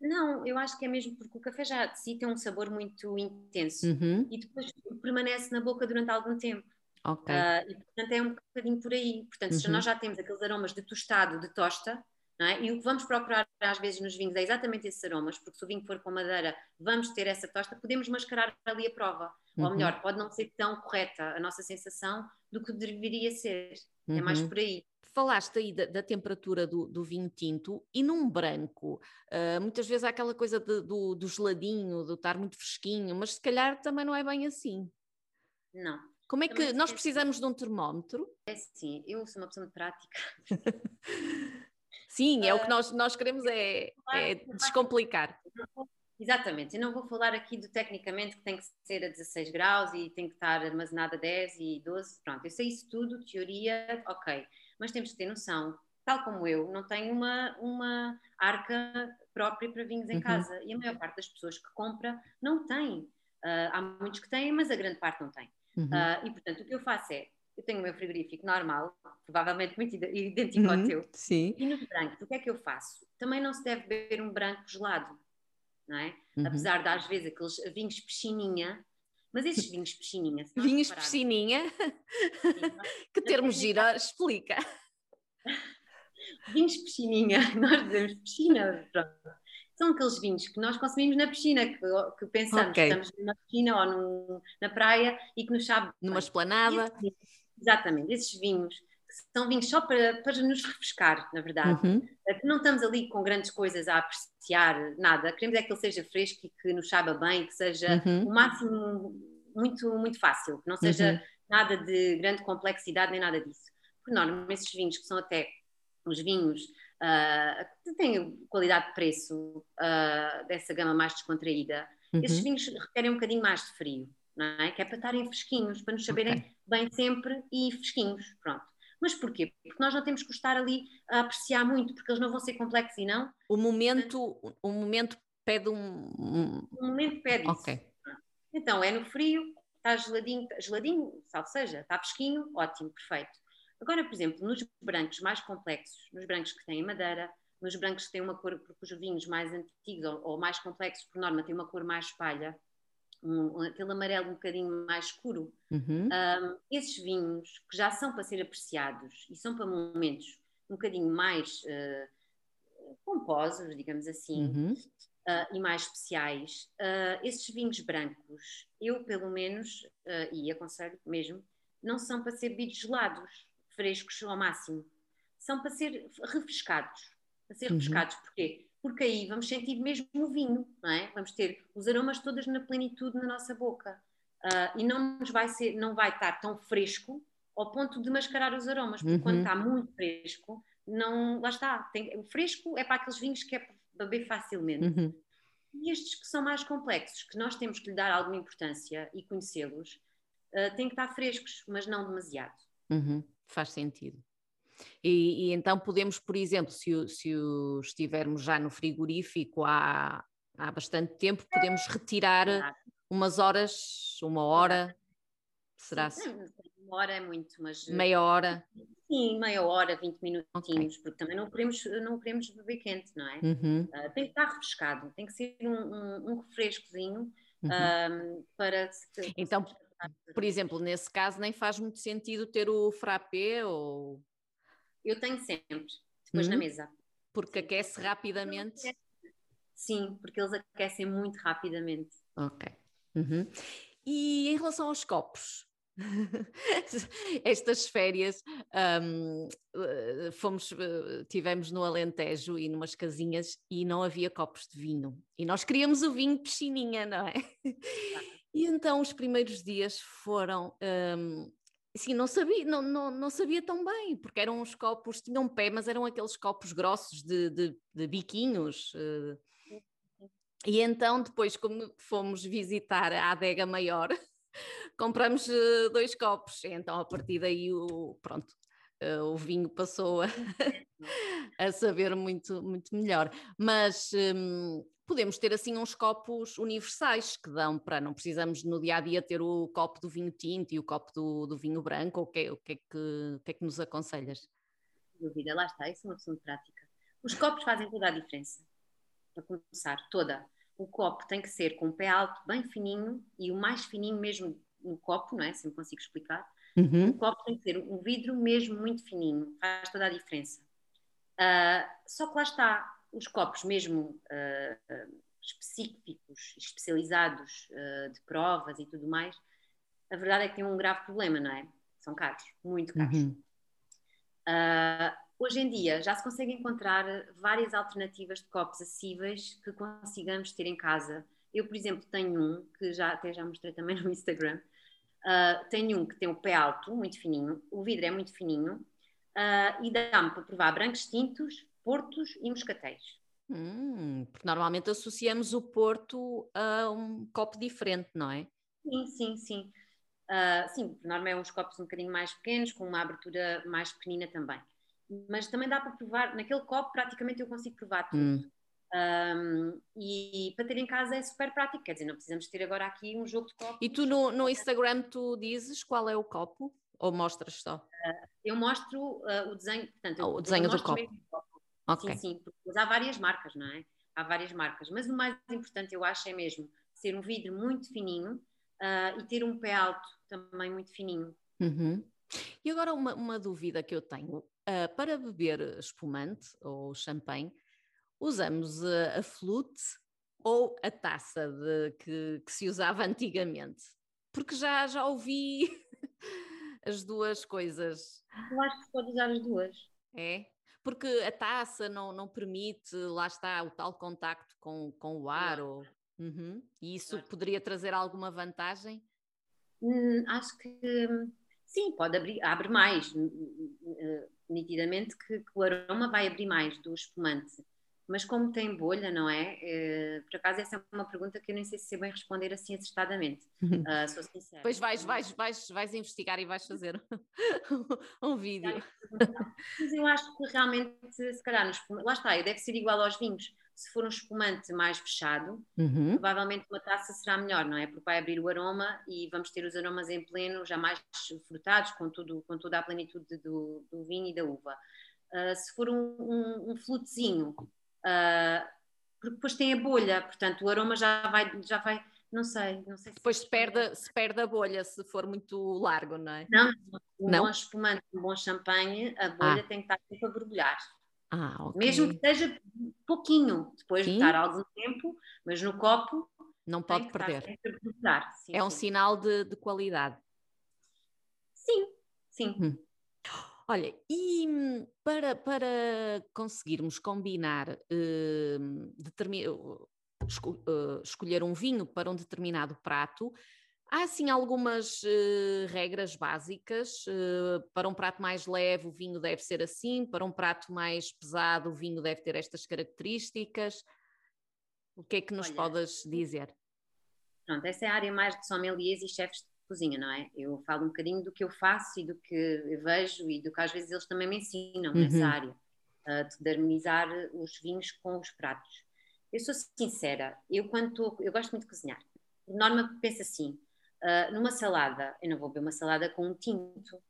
Não, eu acho que é mesmo porque o café já de si tem um sabor muito intenso uhum. e depois permanece na boca durante algum tempo. Ok. Uh, e portanto é um bocadinho por aí. Portanto, uhum. se nós já temos aqueles aromas de tostado, de tosta, é? E o que vamos procurar às vezes nos vinhos é exatamente esses aromas, porque se o vinho for com madeira, vamos ter essa tosta, podemos mascarar ali a prova. Uhum. Ou melhor, pode não ser tão correta a nossa sensação do que deveria ser. Uhum. É mais uhum. por aí. Falaste aí da, da temperatura do, do, vinho tinto e num branco, uh, muitas vezes há aquela coisa de, do, do geladinho, do estar muito fresquinho, mas se calhar também não é bem assim. Não. Como é que Também nós precisamos de um termómetro? É sim, eu sou uma pessoa de prática. sim, é uh, o que nós, nós queremos é, é descomplicar. Exatamente, eu não vou falar aqui do tecnicamente que tem que ser a 16 graus e tem que estar armazenado a 10 e 12, pronto, eu sei isso tudo, teoria, ok, mas temos que ter noção, tal como eu, não tenho uma, uma arca própria para vinhos em uhum. casa e a maior parte das pessoas que compra não tem, uh, há muitos que têm, mas a grande parte não tem. Uhum. Uh, e portanto o que eu faço é, eu tenho o meu frigorífico normal, provavelmente muito idêntico uhum. ao teu, sim. e nos brancos, o que é que eu faço? Também não se deve beber um branco gelado não é? Uhum. Apesar de às vezes aqueles vinhos piscininha, mas esses vinhos piscininha. Vinhos piscininha? que termo gira explica. vinhos piscininha, nós dizemos piscina, pronto. São aqueles vinhos que nós consumimos na piscina, que, que pensamos okay. que estamos numa piscina ou num, na praia e que nos sabe. Numa esplanada. Exatamente, esses vinhos são vinhos só para, para nos refrescar, na verdade. Uhum. Eh, não estamos ali com grandes coisas a apreciar, nada. Queremos é que ele seja fresco e que nos saiba bem, que seja uhum. o máximo muito, muito fácil, que não seja uhum. nada de grande complexidade nem nada disso. Por norma, esses vinhos que são até os vinhos uh, que têm qualidade de preço uh, dessa gama mais descontraída, esses uhum. vinhos requerem um bocadinho mais de frio. Não é? Que é para estarem fresquinhos, para nos saberem okay. bem sempre e fresquinhos, pronto. Mas porquê? Porque nós não temos que estar ali a apreciar muito, porque eles não vão ser complexos e não. O momento, o momento pede um. O momento pede okay. isso. Então, é no frio, está geladinho, geladinho, salvo seja, está fresquinho, ótimo, perfeito. Agora, por exemplo, nos brancos mais complexos, nos brancos que têm madeira, nos brancos que têm uma cor, porque os vinhos mais antigos ou, ou mais complexos, por norma, têm uma cor mais espalha, um, aquele amarelo um bocadinho mais escuro. Uhum. Um, esses vinhos que já são para ser apreciados e são para momentos um bocadinho mais uh, pomposos, digamos assim, uhum. uh, e mais especiais, uh, esses vinhos brancos, eu pelo menos, e aconselho mesmo, não são para ser bebidos gelados, frescos ao máximo, são para ser refrescados. Para ser uhum. refrescados, porquê? Porque aí vamos sentir mesmo o vinho, não é? Vamos ter os aromas todas na plenitude na nossa boca. Uh, e não nos vai ser, não vai estar tão fresco ao ponto de mascarar os aromas, porque uhum. quando está muito fresco, não, lá está, tem, o fresco é para aqueles vinhos que é beber facilmente. Uhum. E estes que são mais complexos, que nós temos que lhe dar alguma importância e conhecê-los, uh, têm que estar frescos, mas não demasiado. Uhum. Faz sentido. E, e, então podemos, por exemplo, se o, se o estivermos já no frigorífico há, há bastante tempo, podemos retirar umas horas, uma hora, será? Sim, uma hora é muito, mas... Meia hora? Sim, meia hora, 20 minutinhos, okay. porque também não queremos, não queremos beber quente, não é? Uhum. Uh, tem que estar refrescado, tem que ser um, um, um refrescozinho uhum. um, para... Então, por exemplo, nesse caso nem faz muito sentido ter o frappé ou eu tenho sempre, depois na uhum. mesa. Porque aquece rapidamente? Sim, porque eles aquecem muito rapidamente. Ok. Uhum. E em relação aos copos? Estas férias um, eh, fomos, eh, tivemos no Alentejo e numas casinhas e não havia copos de vinho. E nós queríamos o vinho piscininha, não é? E então os primeiros dias foram um, Sim, não sabia, não, não, não sabia tão bem, porque eram uns copos, tinham pé, mas eram aqueles copos grossos de, de, de biquinhos. Uh, e então, depois, como fomos visitar a adega maior, compramos uh, dois copos. Então, a partir daí, o, pronto, uh, o vinho passou a, a, saber muito, muito melhor. Mas um, podemos ter assim uns copos universais que dão para, não precisamos no dia a dia ter o copo do vinho tinto e o copo do, do vinho branco, o que, o, que é que, o que é que nos aconselhas? Dúvida, lá está, isso é uma opção de prática. Os copos fazem toda a diferença, para começar, toda. O copo tem que ser com o pé alto, bem fininho, e o mais fininho mesmo no copo, não é? Se me consigo explicar. Uhum. O copo tem que ser um vidro mesmo muito fininho, faz toda a diferença. Uh, só que lá está, os copos mesmo uh, específicos, especializados uh, de provas e tudo mais, a verdade é que tem um grave problema, não é? São caros, muito caros. Uhum. Uh, hoje em dia já se consegue encontrar várias alternativas de copos acessíveis que consigamos ter em casa. Eu, por exemplo, tenho um que já até já mostrei também no Instagram, Uh, tenho um que tem o pé alto, muito fininho, o vidro é muito fininho uh, e dá-me para provar brancos tintos, portos e moscatéis. Hum, porque normalmente associamos o porto a um copo diferente, não é? Sim, sim, sim. Uh, sim, por norma é uns copos um bocadinho mais pequenos, com uma abertura mais pequenina também. Mas também dá para provar, naquele copo praticamente eu consigo provar tudo. Hum. Um, e para ter em casa é super prático, quer dizer, não precisamos ter agora aqui um jogo de copos. E tu no, no Instagram tu dizes qual é o copo? Ou mostras só? Uh, eu mostro uh, o desenho, portanto, oh, o desenho do copo. copo. Okay. Sim, sim, porque há várias marcas, não é? Há várias marcas, mas o mais importante eu acho é mesmo ser um vidro muito fininho uh, e ter um pé alto também muito fininho. Uhum. E agora uma, uma, dúvida que eu tenho, para beber espumante ou champanhe, usamos a, a flute ou a taça de, que, que, se usava antigamente? Porque já, já ouvi as duas coisas. Eu acho que se pode usar as duas. É? Porque a taça não, não permite, lá está, o tal contacto com, com o ar. Ou... Uhum. E isso poderia trazer alguma vantagem? Hum, acho que sim, pode abrir, abre mais. Nitidamente que, que o aroma vai abrir mais do espumante mas como tem bolha, não é? Uh, por acaso essa é uma pergunta que eu nem sei se sei bem responder assim acertadamente, uh, sou sincera. Pois vais, vais, vais, vais investigar e vais fazer um vídeo. Mas eu acho que realmente, se calhar, no lá está, deve ser igual aos vinhos. Se for um espumante mais fechado, uhum. provavelmente uma taça será melhor, não é? Porque vai abrir o aroma e vamos ter os aromas em pleno, já mais frutados, com, tudo, com toda a plenitude do, do vinho e da uva. Uh, se for um, um, um flutezinho, Uh, porque depois tem a bolha, portanto o aroma já vai, já vai não sei, não sei se Depois se perde, se perde a bolha se for muito largo, não é? Não, um não? bom espumante, um bom champanhe, a bolha ah. tem que estar sempre a borbulhar. Ah, okay. Mesmo que seja pouquinho, depois Sim. de estar algum tempo, mas no copo não pode perder. Sim, é um sim. sinal de, de, qualidade. Sim, sim. Hum. Olha, e hum, para, para conseguirmos combinar, uh, esco, uh, escolher um vinho para um determinado prato, há assim algumas uh, regras básicas. Uh, para um prato mais leve, o vinho deve ser assim, para um prato mais pesado, o vinho deve ter estas características. O que é que nos Olha, podes dizer? Pronto, essa é a área mais de sommeliers e chefes cozinha, não é? Eu falo um bocadinho do que eu faço e do que eu vejo e do que às vezes eles também me ensinam uhum. nessa área, uh, de harmonizar os vinhos com os pratos. Eu sou sincera, eu quando estou, eu gosto muito de cozinhar. Norma penso assim, uh, numa salada, eu não vou beber uma salada com um tinto,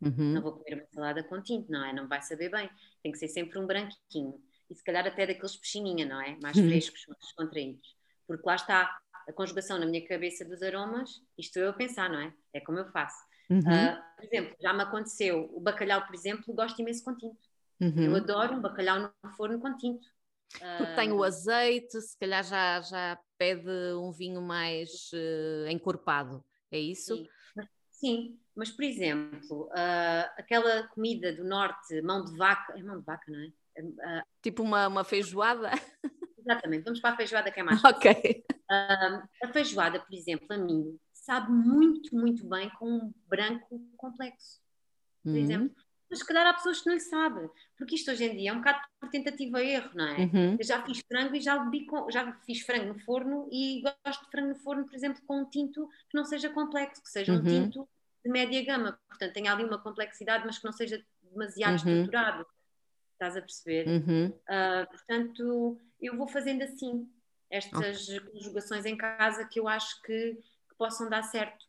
uhum. não vou comer uma salada com tinto, não é? Não vai saber bem, tem que ser sempre um branquinho. E se calhar até daqueles peixinhinha, não é? Mais uhum. frescos, mais descontraídos. Porque lá está, a conjugação na minha cabeça dos aromas, isto eu a pensar, não é? É como eu faço. Uhum. Uh, por exemplo, já me aconteceu, o bacalhau, por exemplo, gosto imenso com tinto. Uhum. Eu adoro um bacalhau no forno com tinto. Porque uh, tem o azeite, se calhar já, já pede um vinho mais uh, encorpado, é isso? Sim. Sim, mas por exemplo, uh, aquela comida do norte, mão de vaca, é mão de vaca, não é? Uh, tipo uma, uma feijoada? Exatamente, vamos para a feijoada que é mais fácil. Ok. Uh, a feijoada, por exemplo, a mim, sabe muito, muito bem com um branco complexo, por uhum. exemplo. Mas se calhar há pessoas que não lhe sabem, porque isto hoje em dia é um bocado por tentativa e erro, não é? Uhum. Eu já fiz frango e já, com, já fiz frango no forno e gosto de frango no forno, por exemplo, com um tinto que não seja complexo, que seja um uhum. tinto de média gama, portanto tenha ali uma complexidade, mas que não seja demasiado uhum. estruturado. Estás a perceber? Uh, portanto, eu vou fazendo assim estas okay. conjugações em casa que eu acho que, que possam dar certo.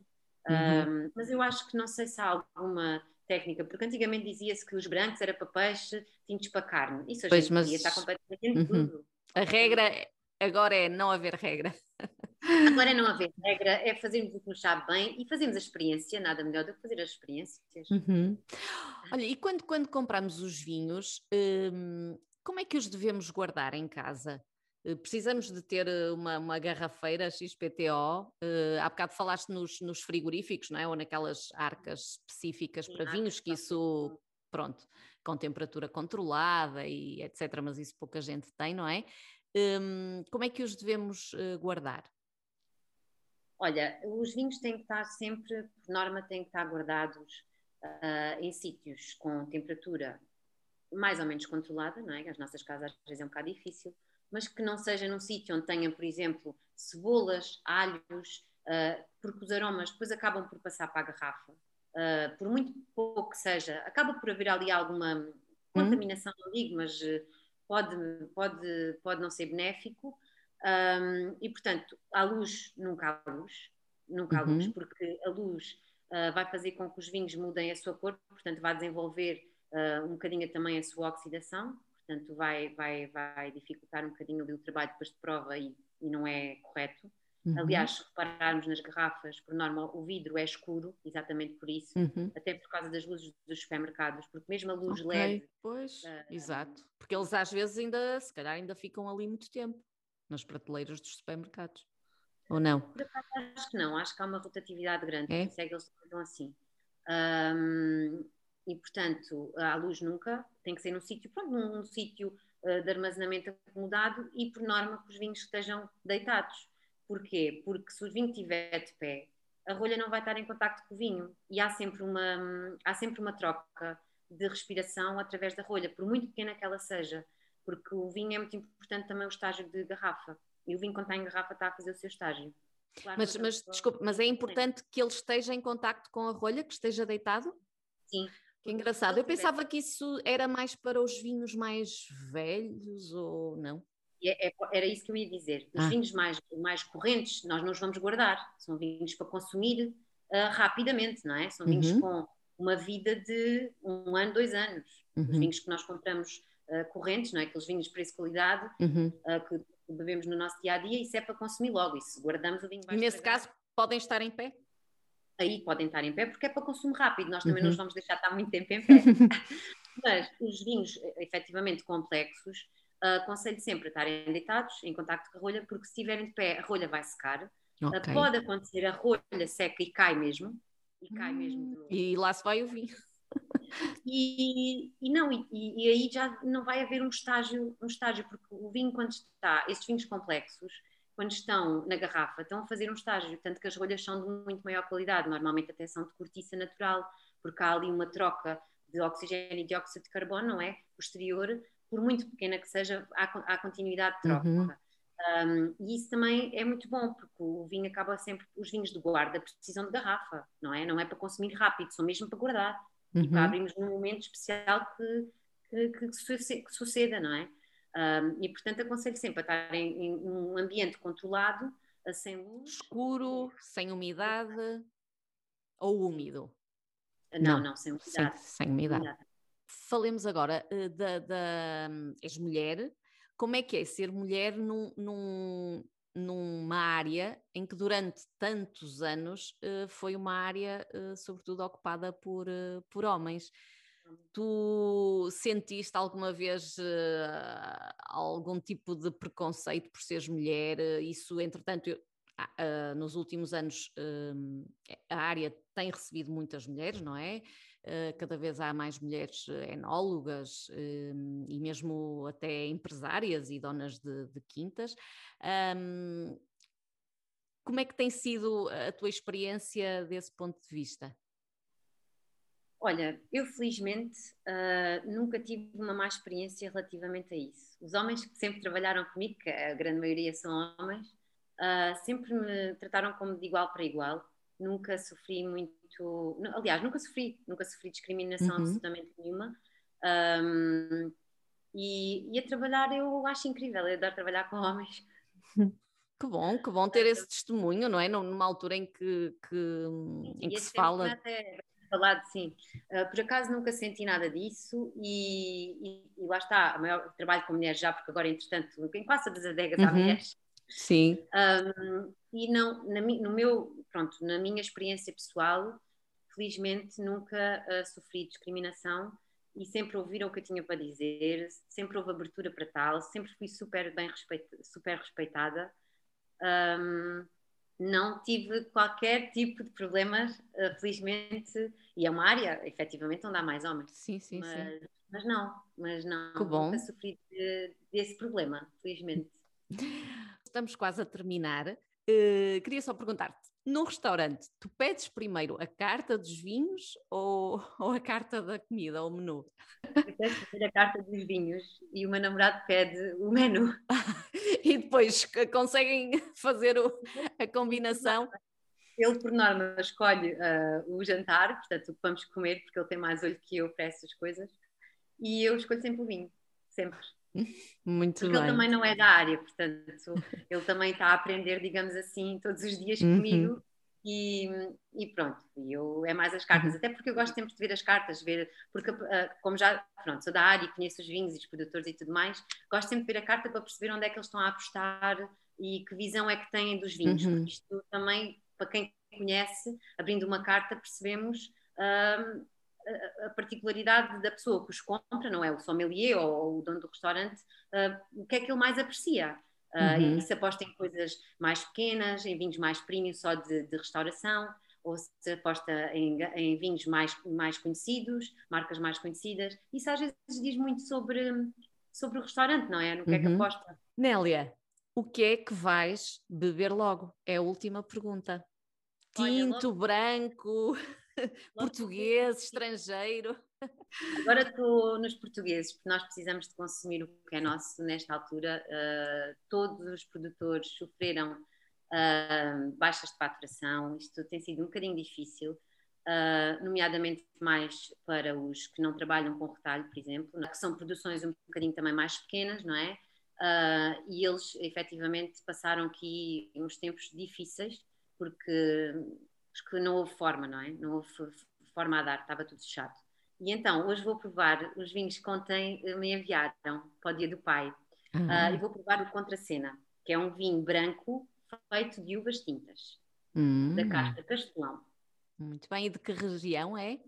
Uhum. Um, mas eu acho que não sei se há alguma técnica, porque antigamente dizia-se que os brancos era para peixe, tintos para carne. Isso hoje pois, mas... dia está completamente uhum. tudo. A regra agora é não haver regra. Agora é não haver regra, é fazermos o que nos sabe bem e fazermos a experiência, nada melhor do que fazer as experiências. Uhum. Olha, e quando, quando compramos os vinhos, hum, como é que os devemos guardar em casa? Eh, precisamos de ter eh, uma, uma garrafeira XPTO. Uh, eh, há bocado falaste nos, nos, frigoríficos, não é? Ou naquelas arcas específicas Sim, para vinhos, que isso, pronto, com temperatura controlada e etc. Mas isso pouca gente tem, não é? Um, como é que os devemos guardar? Olha, os vinhos têm que estar sempre, por norma, têm que estar guardados uh, em sítios com temperatura mais ou menos controlada, não é? As nossas casas às vezes é um bocado difícil, mas que não seja num sítio onde tenha, por exemplo, cebolas, alhos, uh, porque os aromas depois acabam por passar para a garrafa. Uh, por muito pouco que seja, acaba por haver ali alguma contaminação, não digo, mas pode, pode, pode não ser benéfico. Um, e, portanto, a luz, nunca há luz, nunca há luz, uhum. porque a luz uh, vai fazer com que os vinhos mudem a sua cor, portanto, vai desenvolver uh, um bocadinho também a sua oxidação, portanto, vai, vai, vai dificultar um bocadinho ali o trabalho depois de prova e, e não é correto. Uhum. Aliás, se repararmos nas garrafas, por norma, o vidro é escuro, exatamente por isso, uhum. até por causa das luzes dos supermercados, porque mesmo a luz okay. LED. Pois, uh, exato. Porque eles às vezes ainda, se calhar, ainda ficam ali muito tempo nas prateleiras dos supermercados. Ou não? Acho que não, acho que há uma rotatividade grande, é? isso é eles estão assim. Um, e portanto, a luz nunca tem que ser num sítio, pronto, num, num sítio uh, de armazenamento acomodado e por norma que os vinhos estejam deitados. Porquê? Porque se o vinho estiver de pé, a rolha não vai estar em contacto com o vinho e há sempre uma, há sempre uma troca de respiração através da rolha, por muito pequena que ela seja porque o vinho é muito importante também o estágio de garrafa. E o vinho, quando está em garrafa, está a fazer o seu estágio. Claro, mas, mas desculpe, mas é importante que ele esteja em contacto com a rolha, que esteja deitado? Sim. Que engraçado. Eu pensava que isso era mais para os vinhos mais velhos ou não? É, é, era isso que eu ia dizer. Os ah. vinhos mais, mais correntes, nós não os vamos guardar. São vinhos para consumir uh, rapidamente, não é? São vinhos uhum. com uma vida de um ano, dois anos. Uhum. Os vinhos que nós compramos uh, correntes, não é? Aqueles vinhos de preço qualidade uhum. uh, que bebemos no nosso dia a dia, isso é para consumir logo. E se guardamos o vinho E nesse caso, podem estar em pé? Aí podem estar em pé porque é para consumo rápido, nós também uhum. não os vamos deixar estar muito tempo em pé. Mas os vinhos efetivamente complexos, uh, aconselho sempre a estarem deitados em contacto com a rolha, porque se estiverem de pé, a rolha vai secar. Okay. Uh, pode acontecer a rolha seca e cai mesmo. E cai hum, mesmo. E lá se vai o vinho. E, e não, e, e, aí já não vai haver um estágio, um estágio, porque o vinho quando está, estes vinhos complexos, quando estão na garrafa, estão a fazer um estágio, tanto que as rolhas são de muito maior qualidade, normalmente até são de cortiça natural, porque há ali uma troca de oxigênio e dióxido de carbono, não é? Posterior, por muito pequena que seja, há, há continuidade de troca. Uhum. Um, e isso também é muito bom, porque o vinho acaba sempre, os vinhos de guarda precisam de garrafa, não é? Não é para consumir rápido, são mesmo para guardar uhum. e para abrirmos num momento especial que, que, que, que suceda, não é? Um, e portanto aconselho sempre a estar em, em um ambiente controlado, sem luz. Escuro, sem umidade ou úmido? Não, não, não sem umidade. Sem, sem umidade. umidade. Falemos agora uh, da, da um, mulher. Como é que é ser mulher num, num, numa área em que durante tantos anos foi uma área, sobretudo, ocupada por, por homens. Tu sentiste alguma vez algum tipo de preconceito por seres mulher? Isso, entretanto, eu, nos últimos anos a área tem recebido muitas mulheres, não é? Eh, cada vez há mais mulheres enólogas e mesmo até empresárias e donas de, de quintas. como é que tem sido a tua experiência desse ponto de vista? Olha, eu felizmente uh, nunca tive uma má experiência relativamente a isso. Os homens que sempre trabalharam comigo, que a grande maioria são homens, uh, sempre me trataram como de igual para igual nunca sofri muito, aliás, nunca sofri, nunca sofri discriminação uhum. absolutamente nenhuma. Um, e, e, a trabalhar eu acho incrível, eu adoro trabalhar com homens. Que bom, que bom ter esse testemunho, não é? Numa altura em que, que, em que se fala. Até falado, sim. Uh, por acaso nunca senti nada disso e, e, e, lá está, o maior trabalho com mulheres já, porque agora, entretanto, em quase todas as adegas uhum. há mulheres. Sim. Um, e não, na, no meu, pronto, na minha experiência pessoal, felizmente nunca uh, sofri discriminação e sempre ouviram o que eu tinha para dizer, sempre houve abertura para tal, sempre fui super bem respeita, super respeitada. Um, não tive qualquer tipo de problemas, uh, felizmente, e é uma área, efetivamente, onde há mais homens. Sim, sim, mas, sim. Mas não, mas não, que bom. nunca sofri de, desse problema, felizmente. Estamos quase a terminar. Uh, queria só perguntar-te, num restaurante, tu pedes primeiro a carta dos vinhos ou, ou a carta da comida, ou o menu? Eu peço a carta dos vinhos e o meu namorado pede o menu. e depois conseguem fazer o, a combinação? Ele, por norma, escolhe uh, o jantar, portanto, o que vamos comer, porque ele tem mais olho que eu para essas coisas, e eu escolho sempre o vinho, sempre. Muito Porque bem. ele também não é da área, portanto, ele também está a aprender, digamos assim, todos os dias comigo. Uhum. E, e, pronto, eu, é mais as cartas, uhum. até porque eu gosto sempre de ver as cartas, ver, porque uh, como já, pronto, sou da área e conheço os vinhos e os produtores e tudo mais, gosto sempre de ver a carta para perceber onde é que eles estão a apostar e que visão é que têm dos vinhos, uhum. porque isto também, para quem conhece, abrindo uma carta, percebemos uh, a particularidade da pessoa que os compra, não é o sommelier ou o dono do restaurante, uh, o que é que ele mais aprecia. Uh, uhum. E se aposta em coisas mais pequenas, em vinhos mais premium só de, de restauração, ou se aposta em, em, vinhos mais, mais conhecidos, marcas mais conhecidas. Isso às vezes diz muito sobre, sobre o restaurante, não é? No que uhum. é que uhum. aposta. Nélia, o que é que vais beber logo? É a última pergunta. Tinto, branco. Português, estrangeiro. Agora estou nos portugueses, porque nós precisamos de consumir o que é nosso nesta altura. Uh, todos os produtores sofreram uh, baixas de faturação, isto tem sido um bocadinho difícil, uh, nomeadamente mais para os que não trabalham com retalho, por exemplo, que são produções um bocadinho também mais pequenas, não é? e eles efetivamente passaram aqui uns tempos difíceis, porque porque não houve forma, não é? Não houve forma a dar, estava tudo chato. E então, hoje vou provar os vinhos que ontem me enviaram para o Dia do Pai. Uhum. Uh, e vou provar o Contracena, que é um vinho branco feito de uvas tintas, uhum. da Casta Castelão. Muito bem, e de que região é?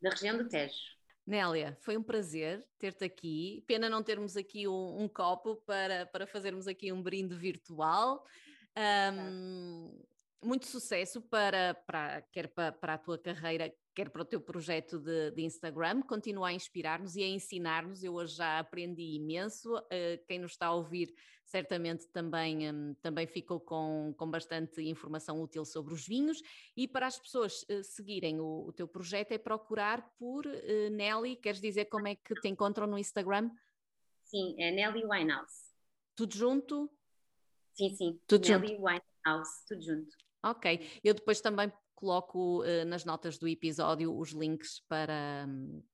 Da região do Tejo. Nélia, foi um prazer ter-te aqui. Pena não termos aqui um, um, copo para, para fazermos aqui um brinde virtual. Um, muito sucesso para, para quer para, para, a tua carreira, quer para o teu projeto de, de Instagram. Continua a inspirar-nos e a ensinar-nos. Eu hoje já aprendi imenso. Uh, quem nos está a ouvir certamente também, um, também ficou com, com bastante informação útil sobre os vinhos. E para as pessoas uh, seguirem o, o, teu projeto é procurar por uh, Nelly. Queres dizer como é que te encontram no Instagram? Sim, é Nelly Winehouse. Tudo junto? Sim, sim. Tudo Nelly junto. Winehouse, tudo junto. Ok, eu depois também coloco uh, nas notas do episódio os links para,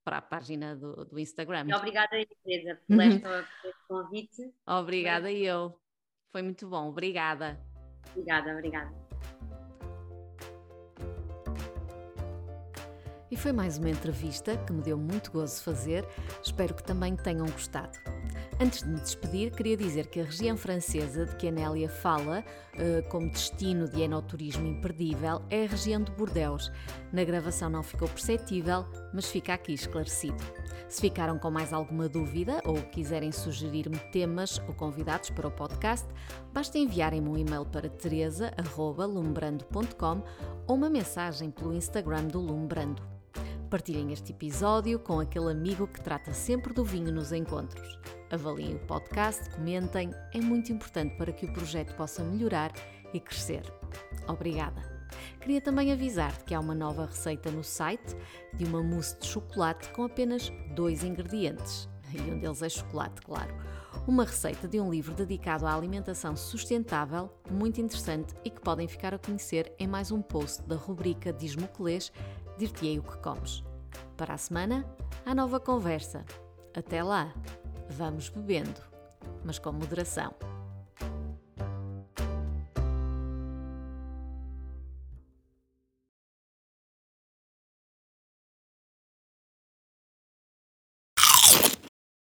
para a página do, do Instagram. Obrigada, Teresa, por este convite. Obrigada Foi... eu. Foi muito bom, obrigada. Obrigada, obrigada. E foi mais uma entrevista que me deu muito gozo fazer. Espero que também tenham gostado. Antes de me despedir, queria dizer que a região francesa de que a Nélia fala, eh, como destino de enoturismo imperdível, é a região de Bordeaux. Na gravação não ficou perceptível, mas fica aqui esclarecido. Se ficaram com mais alguma dúvida ou quiserem sugerir-me temas ou convidados para o podcast, basta enviarem-me um e-mail para teresa.lumbrando.com ou uma mensagem pelo Instagram do Lumbrando. Partilhem este episódio com aquele amigo que trata sempre do vinho nos encontros. Avaliem o podcast, comentem, é muito importante para que o projeto possa melhorar e crescer. Obrigada! Queria também avisar-te que há uma nova receita no site de uma mousse de chocolate com apenas dois ingredientes, e um deles é chocolate, claro. Uma receita de um livro dedicado à alimentação sustentável, muito interessante e que podem ficar a conhecer em mais um post da rubrica Diz-me dir-te-ei o que comes. Para a semana, a nova conversa. Até lá! Vamos bebendo, mas com moderação.